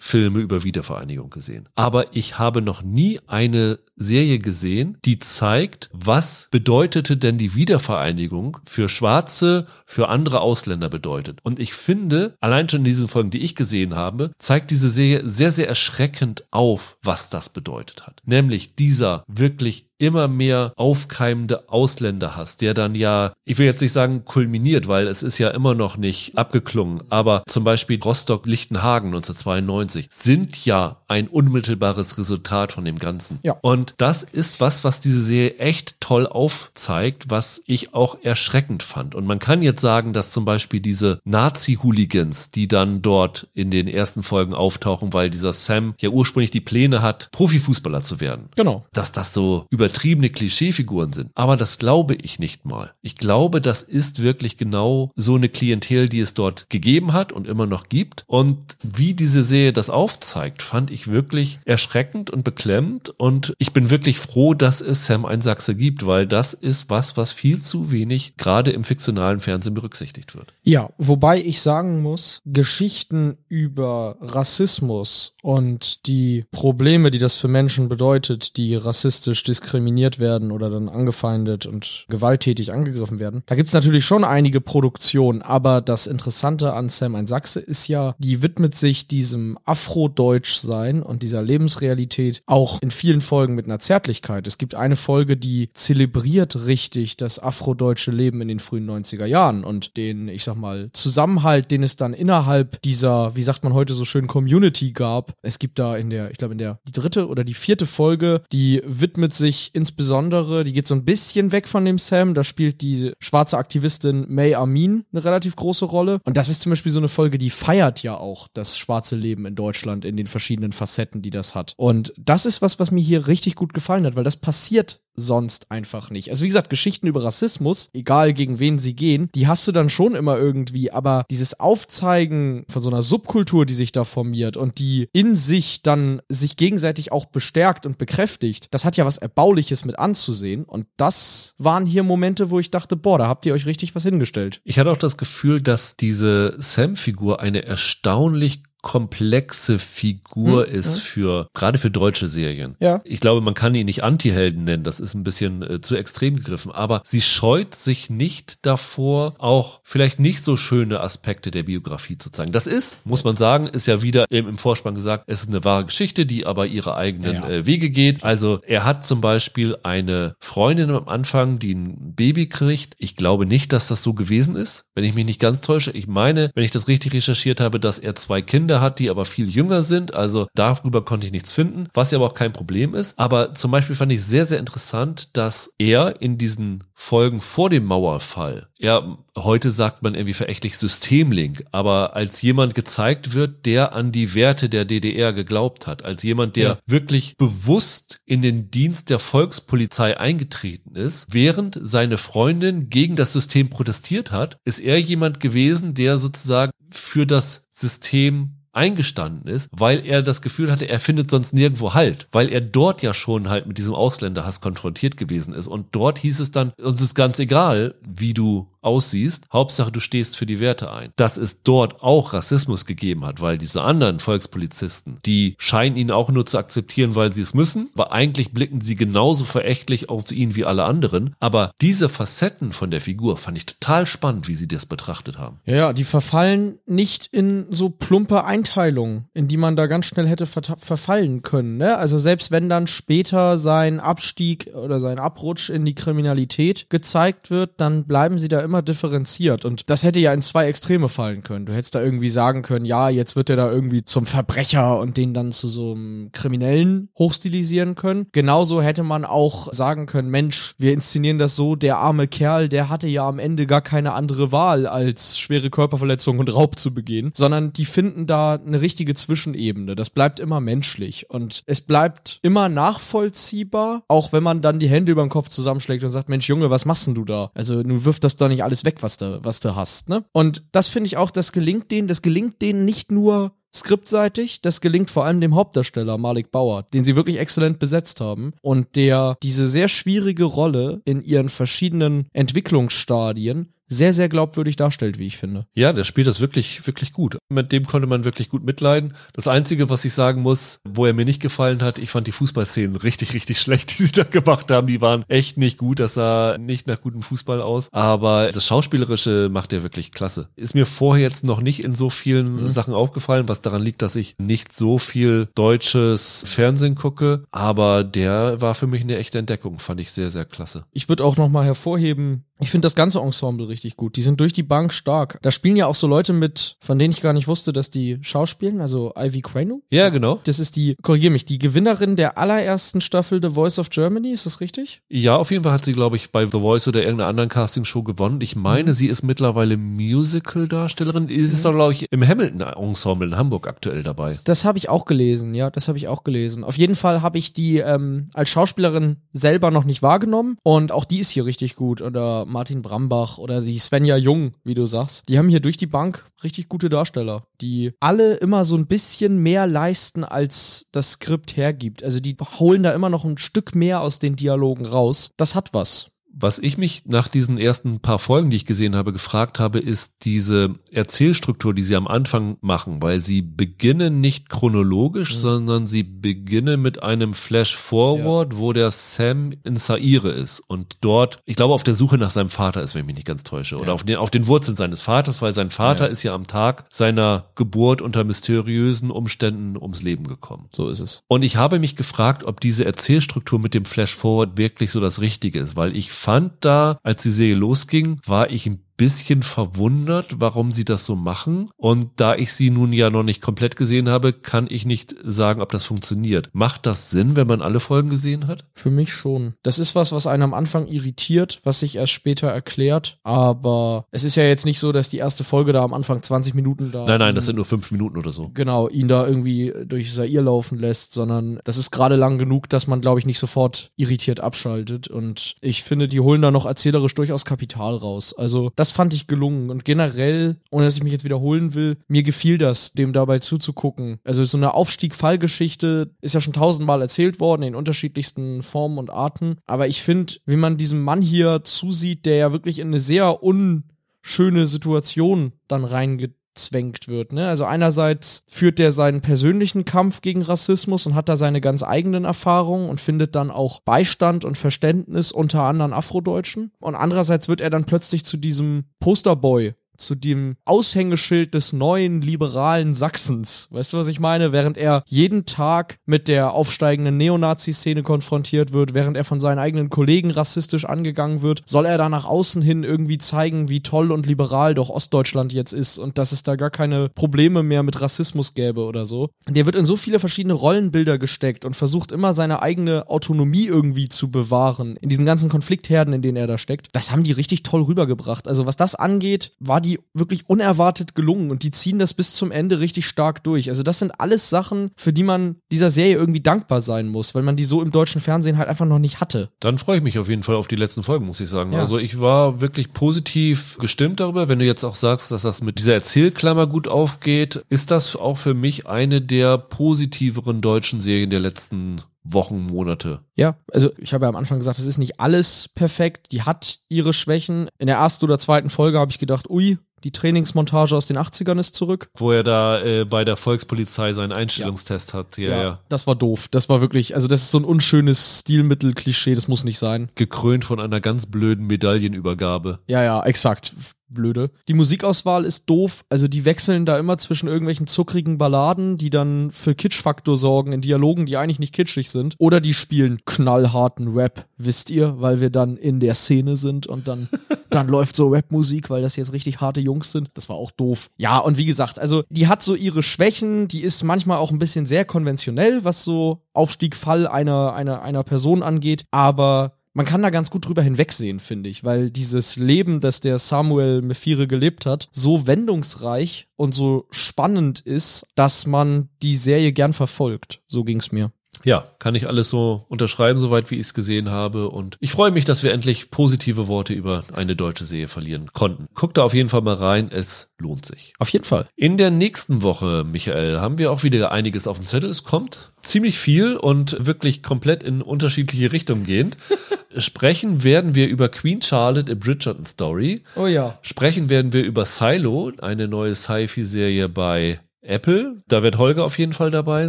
Filme über Wiedervereinigung gesehen. Aber ich habe noch nie eine Serie gesehen, die zeigt, was bedeutete denn die Wiedervereinigung für Schwarze, für andere Ausländer bedeutet. Und ich finde, allein schon in diesen Folgen, die ich gesehen habe, zeigt diese Serie sehr, sehr erschreckend auf, was das bedeutet hat. Nämlich dieser wirklich immer mehr aufkeimende Ausländer hast, der dann ja, ich will jetzt nicht sagen kulminiert, weil es ist ja immer noch nicht abgeklungen, aber zum Beispiel Rostock-Lichtenhagen 1992 sind ja ein unmittelbares Resultat von dem Ganzen. Ja. Und das ist was, was diese Serie echt toll aufzeigt, was ich auch erschreckend fand. Und man kann jetzt sagen, dass zum Beispiel diese Nazi-Hooligans, die dann dort in den ersten Folgen auftauchen, weil dieser Sam ja ursprünglich die Pläne hat, Profifußballer zu werden. Genau. Dass das so über übertriebene Klischeefiguren sind. Aber das glaube ich nicht mal. Ich glaube, das ist wirklich genau so eine Klientel, die es dort gegeben hat und immer noch gibt. Und wie diese Serie das aufzeigt, fand ich wirklich erschreckend und beklemmend. Und ich bin wirklich froh, dass es Sam Einsachse gibt, weil das ist was, was viel zu wenig gerade im fiktionalen Fernsehen berücksichtigt wird. Ja, wobei ich sagen muss, Geschichten über Rassismus und die Probleme, die das für Menschen bedeutet, die rassistisch diskriminiert werden oder dann angefeindet und gewalttätig angegriffen werden. Da gibt es natürlich schon einige Produktionen, aber das Interessante an Sam ein Sachse ist ja, die widmet sich diesem Afrodeutsch-Sein und dieser Lebensrealität auch in vielen Folgen mit einer Zärtlichkeit. Es gibt eine Folge, die zelebriert richtig das afrodeutsche Leben in den frühen 90er Jahren und den, ich sag mal, Zusammenhalt, den es dann innerhalb dieser, wie sagt man heute so schön, Community gab. Es gibt da in der, ich glaube in der die dritte oder die vierte Folge, die widmet sich insbesondere, die geht so ein bisschen weg von dem Sam, da spielt die schwarze Aktivistin May Amin eine relativ große Rolle. Und das ist zum Beispiel so eine Folge, die feiert ja auch das schwarze Leben in Deutschland in den verschiedenen Facetten, die das hat. Und das ist was, was mir hier richtig gut gefallen hat, weil das passiert sonst einfach nicht. Also wie gesagt, Geschichten über Rassismus, egal gegen wen sie gehen, die hast du dann schon immer irgendwie, aber dieses Aufzeigen von so einer Subkultur, die sich da formiert und die in sich dann sich gegenseitig auch bestärkt und bekräftigt, das hat ja was Erbauliches mit anzusehen und das waren hier Momente, wo ich dachte, boah, da habt ihr euch richtig was hingestellt. Ich hatte auch das Gefühl, dass diese Sam-Figur eine erstaunlich komplexe Figur hm, ist ja. für, gerade für deutsche Serien. Ja. Ich glaube, man kann ihn nicht Anti-Helden nennen, das ist ein bisschen äh, zu extrem gegriffen, aber sie scheut sich nicht davor, auch vielleicht nicht so schöne Aspekte der Biografie zu zeigen. Das ist, muss man sagen, ist ja wieder eben im Vorspann gesagt, es ist eine wahre Geschichte, die aber ihre eigenen ja. Äh, Wege geht. Also er hat zum Beispiel eine Freundin am Anfang, die ein Baby kriegt. Ich glaube nicht, dass das so gewesen ist, wenn ich mich nicht ganz täusche. Ich meine, wenn ich das richtig recherchiert habe, dass er zwei Kinder Kinder hat, die aber viel jünger sind. Also darüber konnte ich nichts finden, was ja aber auch kein Problem ist. Aber zum Beispiel fand ich sehr, sehr interessant, dass er in diesen Folgen vor dem Mauerfall, ja, heute sagt man irgendwie verächtlich Systemlink, aber als jemand gezeigt wird, der an die Werte der DDR geglaubt hat, als jemand, der ja. wirklich bewusst in den Dienst der Volkspolizei eingetreten ist, während seine Freundin gegen das System protestiert hat, ist er jemand gewesen, der sozusagen für das System eingestanden ist, weil er das Gefühl hatte, er findet sonst nirgendwo Halt, weil er dort ja schon halt mit diesem Ausländerhass konfrontiert gewesen ist. Und dort hieß es dann, uns ist ganz egal, wie du aussiehst, Hauptsache du stehst für die Werte ein. Dass es dort auch Rassismus gegeben hat, weil diese anderen Volkspolizisten, die scheinen ihn auch nur zu akzeptieren, weil sie es müssen, aber eigentlich blicken sie genauso verächtlich auf ihn wie alle anderen. Aber diese Facetten von der Figur fand ich total spannend, wie sie das betrachtet haben. Ja, ja, die verfallen nicht in so plumpe Einteilungen, in die man da ganz schnell hätte ver verfallen können. Ne? Also selbst wenn dann später sein Abstieg oder sein Abrutsch in die Kriminalität gezeigt wird, dann bleiben sie da immer differenziert. Und das hätte ja in zwei Extreme fallen können. Du hättest da irgendwie sagen können, ja, jetzt wird er da irgendwie zum Verbrecher und den dann zu so einem Kriminellen hochstilisieren können. Genauso hätte man auch sagen können, Mensch, wir inszenieren das so, der arme Kerl, der hatte ja am Ende gar keine andere Wahl, als schwere Körperverletzung und Raub zu begehen, sondern die finden da eine richtige Zwischenebene. Das bleibt immer menschlich und es bleibt immer nachvollziehbar, auch wenn man dann die Hände über den Kopf zusammenschlägt und sagt, Mensch, Junge, was machst denn du da? Also, nun wirft das doch nicht alles weg, was du, was du hast, ne? Und das finde ich auch, das gelingt denen, das gelingt denen nicht nur skriptseitig, das gelingt vor allem dem Hauptdarsteller Malik Bauer, den sie wirklich exzellent besetzt haben und der diese sehr schwierige Rolle in ihren verschiedenen Entwicklungsstadien sehr, sehr glaubwürdig darstellt, wie ich finde. Ja, der spielt das wirklich, wirklich gut. Mit dem konnte man wirklich gut mitleiden. Das Einzige, was ich sagen muss, wo er mir nicht gefallen hat, ich fand die Fußballszenen richtig, richtig schlecht, die sie da gemacht haben. Die waren echt nicht gut. Das sah nicht nach gutem Fußball aus. Aber das Schauspielerische macht er wirklich klasse. Ist mir vorher jetzt noch nicht in so vielen mhm. Sachen aufgefallen, was daran liegt, dass ich nicht so viel deutsches Fernsehen gucke. Aber der war für mich eine echte Entdeckung. Fand ich sehr, sehr klasse. Ich würde auch nochmal hervorheben, ich finde das ganze Ensemble richtig gut. Die sind durch die Bank stark. Da spielen ja auch so Leute mit, von denen ich gar nicht wusste, dass die schauspielen. Also Ivy Quainu. Ja, genau. Das ist die, korrigier mich, die Gewinnerin der allerersten Staffel The Voice of Germany. Ist das richtig? Ja, auf jeden Fall hat sie, glaube ich, bei The Voice oder irgendeiner anderen Castingshow gewonnen. Ich meine, mhm. sie ist mittlerweile Musical-Darstellerin. Sie ist mhm. glaube ich, im Hamilton-Ensemble in Hamburg aktuell dabei. Das habe ich auch gelesen, ja, das habe ich auch gelesen. Auf jeden Fall habe ich die ähm, als Schauspielerin selber noch nicht wahrgenommen. Und auch die ist hier richtig gut. Oder Martin Brambach oder die Svenja Jung, wie du sagst. Die haben hier durch die Bank richtig gute Darsteller, die alle immer so ein bisschen mehr leisten, als das Skript hergibt. Also die holen da immer noch ein Stück mehr aus den Dialogen raus. Das hat was was ich mich nach diesen ersten paar Folgen, die ich gesehen habe, gefragt habe, ist diese Erzählstruktur, die sie am Anfang machen, weil sie beginnen nicht chronologisch, mhm. sondern sie beginnen mit einem Flash-Forward, ja. wo der Sam in Saire ist und dort, ich glaube, auf der Suche nach seinem Vater ist, wenn ich mich nicht ganz täusche, ja. oder auf den, auf den Wurzeln seines Vaters, weil sein Vater ja. ist ja am Tag seiner Geburt unter mysteriösen Umständen ums Leben gekommen. So ist es. Und ich habe mich gefragt, ob diese Erzählstruktur mit dem Flash-Forward wirklich so das Richtige ist, weil ich fand da, als die Serie losging, war ich ein bisschen verwundert, warum sie das so machen. Und da ich sie nun ja noch nicht komplett gesehen habe, kann ich nicht sagen, ob das funktioniert. Macht das Sinn, wenn man alle Folgen gesehen hat? Für mich schon. Das ist was, was einen am Anfang irritiert, was sich erst später erklärt. Aber es ist ja jetzt nicht so, dass die erste Folge da am Anfang 20 Minuten da. Nein, nein, das sind nur fünf Minuten oder so. Genau, ihn da irgendwie durch Sair laufen lässt, sondern das ist gerade lang genug, dass man, glaube ich, nicht sofort irritiert abschaltet. Und ich finde, die holen da noch erzählerisch durchaus Kapital raus. Also, das fand ich gelungen. Und generell, ohne dass ich mich jetzt wiederholen will, mir gefiel das, dem dabei zuzugucken. Also so eine Aufstieg-Fallgeschichte ist ja schon tausendmal erzählt worden in unterschiedlichsten Formen und Arten. Aber ich finde, wie man diesem Mann hier zusieht, der ja wirklich in eine sehr unschöne Situation dann reingeht zwängt wird. Ne? Also einerseits führt der seinen persönlichen Kampf gegen Rassismus und hat da seine ganz eigenen Erfahrungen und findet dann auch Beistand und Verständnis unter anderen Afrodeutschen. Und andererseits wird er dann plötzlich zu diesem Posterboy zu dem Aushängeschild des neuen liberalen Sachsens. Weißt du, was ich meine? Während er jeden Tag mit der aufsteigenden Neonazi-Szene konfrontiert wird, während er von seinen eigenen Kollegen rassistisch angegangen wird, soll er da nach außen hin irgendwie zeigen, wie toll und liberal doch Ostdeutschland jetzt ist und dass es da gar keine Probleme mehr mit Rassismus gäbe oder so. Der wird in so viele verschiedene Rollenbilder gesteckt und versucht immer seine eigene Autonomie irgendwie zu bewahren in diesen ganzen Konfliktherden, in denen er da steckt. Das haben die richtig toll rübergebracht. Also was das angeht, war die wirklich unerwartet gelungen und die ziehen das bis zum Ende richtig stark durch. Also das sind alles Sachen, für die man dieser Serie irgendwie dankbar sein muss, weil man die so im deutschen Fernsehen halt einfach noch nicht hatte. Dann freue ich mich auf jeden Fall auf die letzten Folgen, muss ich sagen. Ja. Also ich war wirklich positiv gestimmt darüber. Wenn du jetzt auch sagst, dass das mit dieser Erzählklammer gut aufgeht, ist das auch für mich eine der positiveren deutschen Serien der letzten Wochen, Monate. Ja, also ich habe ja am Anfang gesagt, es ist nicht alles perfekt. Die hat ihre Schwächen. In der ersten oder zweiten Folge habe ich gedacht, ui, die Trainingsmontage aus den 80ern ist zurück. Wo er da äh, bei der Volkspolizei seinen Einstellungstest hat. Ja, ja, Das war doof. Das war wirklich, also das ist so ein unschönes Stilmittel-Klischee, das muss nicht sein. Gekrönt von einer ganz blöden Medaillenübergabe. Ja, ja, exakt. Blöde. Die Musikauswahl ist doof. Also die wechseln da immer zwischen irgendwelchen zuckrigen Balladen, die dann für Kitschfaktor sorgen in Dialogen, die eigentlich nicht kitschig sind. Oder die spielen knallharten Rap, wisst ihr, weil wir dann in der Szene sind und dann, dann läuft so Rapmusik, weil das jetzt richtig harte Jungs sind. Das war auch doof. Ja, und wie gesagt, also die hat so ihre Schwächen, die ist manchmal auch ein bisschen sehr konventionell, was so Aufstieg, Fall einer, einer, einer Person angeht, aber man kann da ganz gut drüber hinwegsehen, finde ich, weil dieses Leben, das der Samuel Mephire gelebt hat, so wendungsreich und so spannend ist, dass man die Serie gern verfolgt. So ging's mir. Ja, kann ich alles so unterschreiben, soweit wie ich es gesehen habe. Und ich freue mich, dass wir endlich positive Worte über eine deutsche Serie verlieren konnten. Guckt da auf jeden Fall mal rein, es lohnt sich. Auf jeden Fall. In der nächsten Woche, Michael, haben wir auch wieder einiges auf dem Zettel. Es kommt ziemlich viel und wirklich komplett in unterschiedliche Richtungen gehend. Sprechen werden wir über Queen Charlotte, a Bridgerton Story. Oh ja. Sprechen werden wir über Silo, eine neue Sci-Fi-Serie bei Apple. Da wird Holger auf jeden Fall dabei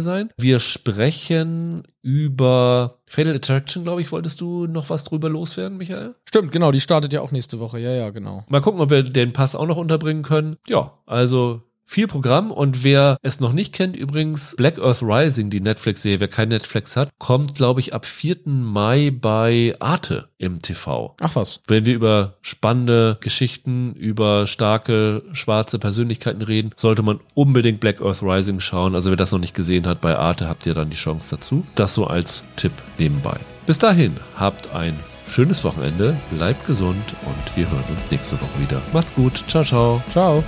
sein. Wir sprechen über Fatal Attraction, glaube ich. Wolltest du noch was drüber loswerden, Michael? Stimmt, genau, die startet ja auch nächste Woche. Ja, ja, genau. Mal gucken, ob wir den Pass auch noch unterbringen können. Ja, also viel Programm und wer es noch nicht kennt, übrigens Black Earth Rising, die Netflix-Serie, wer kein Netflix hat, kommt, glaube ich, ab 4. Mai bei Arte im TV. Ach was. Wenn wir über spannende Geschichten, über starke schwarze Persönlichkeiten reden, sollte man unbedingt Black Earth Rising schauen. Also wer das noch nicht gesehen hat, bei Arte habt ihr dann die Chance dazu. Das so als Tipp nebenbei. Bis dahin, habt ein schönes Wochenende, bleibt gesund und wir hören uns nächste Woche wieder. Macht's gut. Ciao, ciao. Ciao.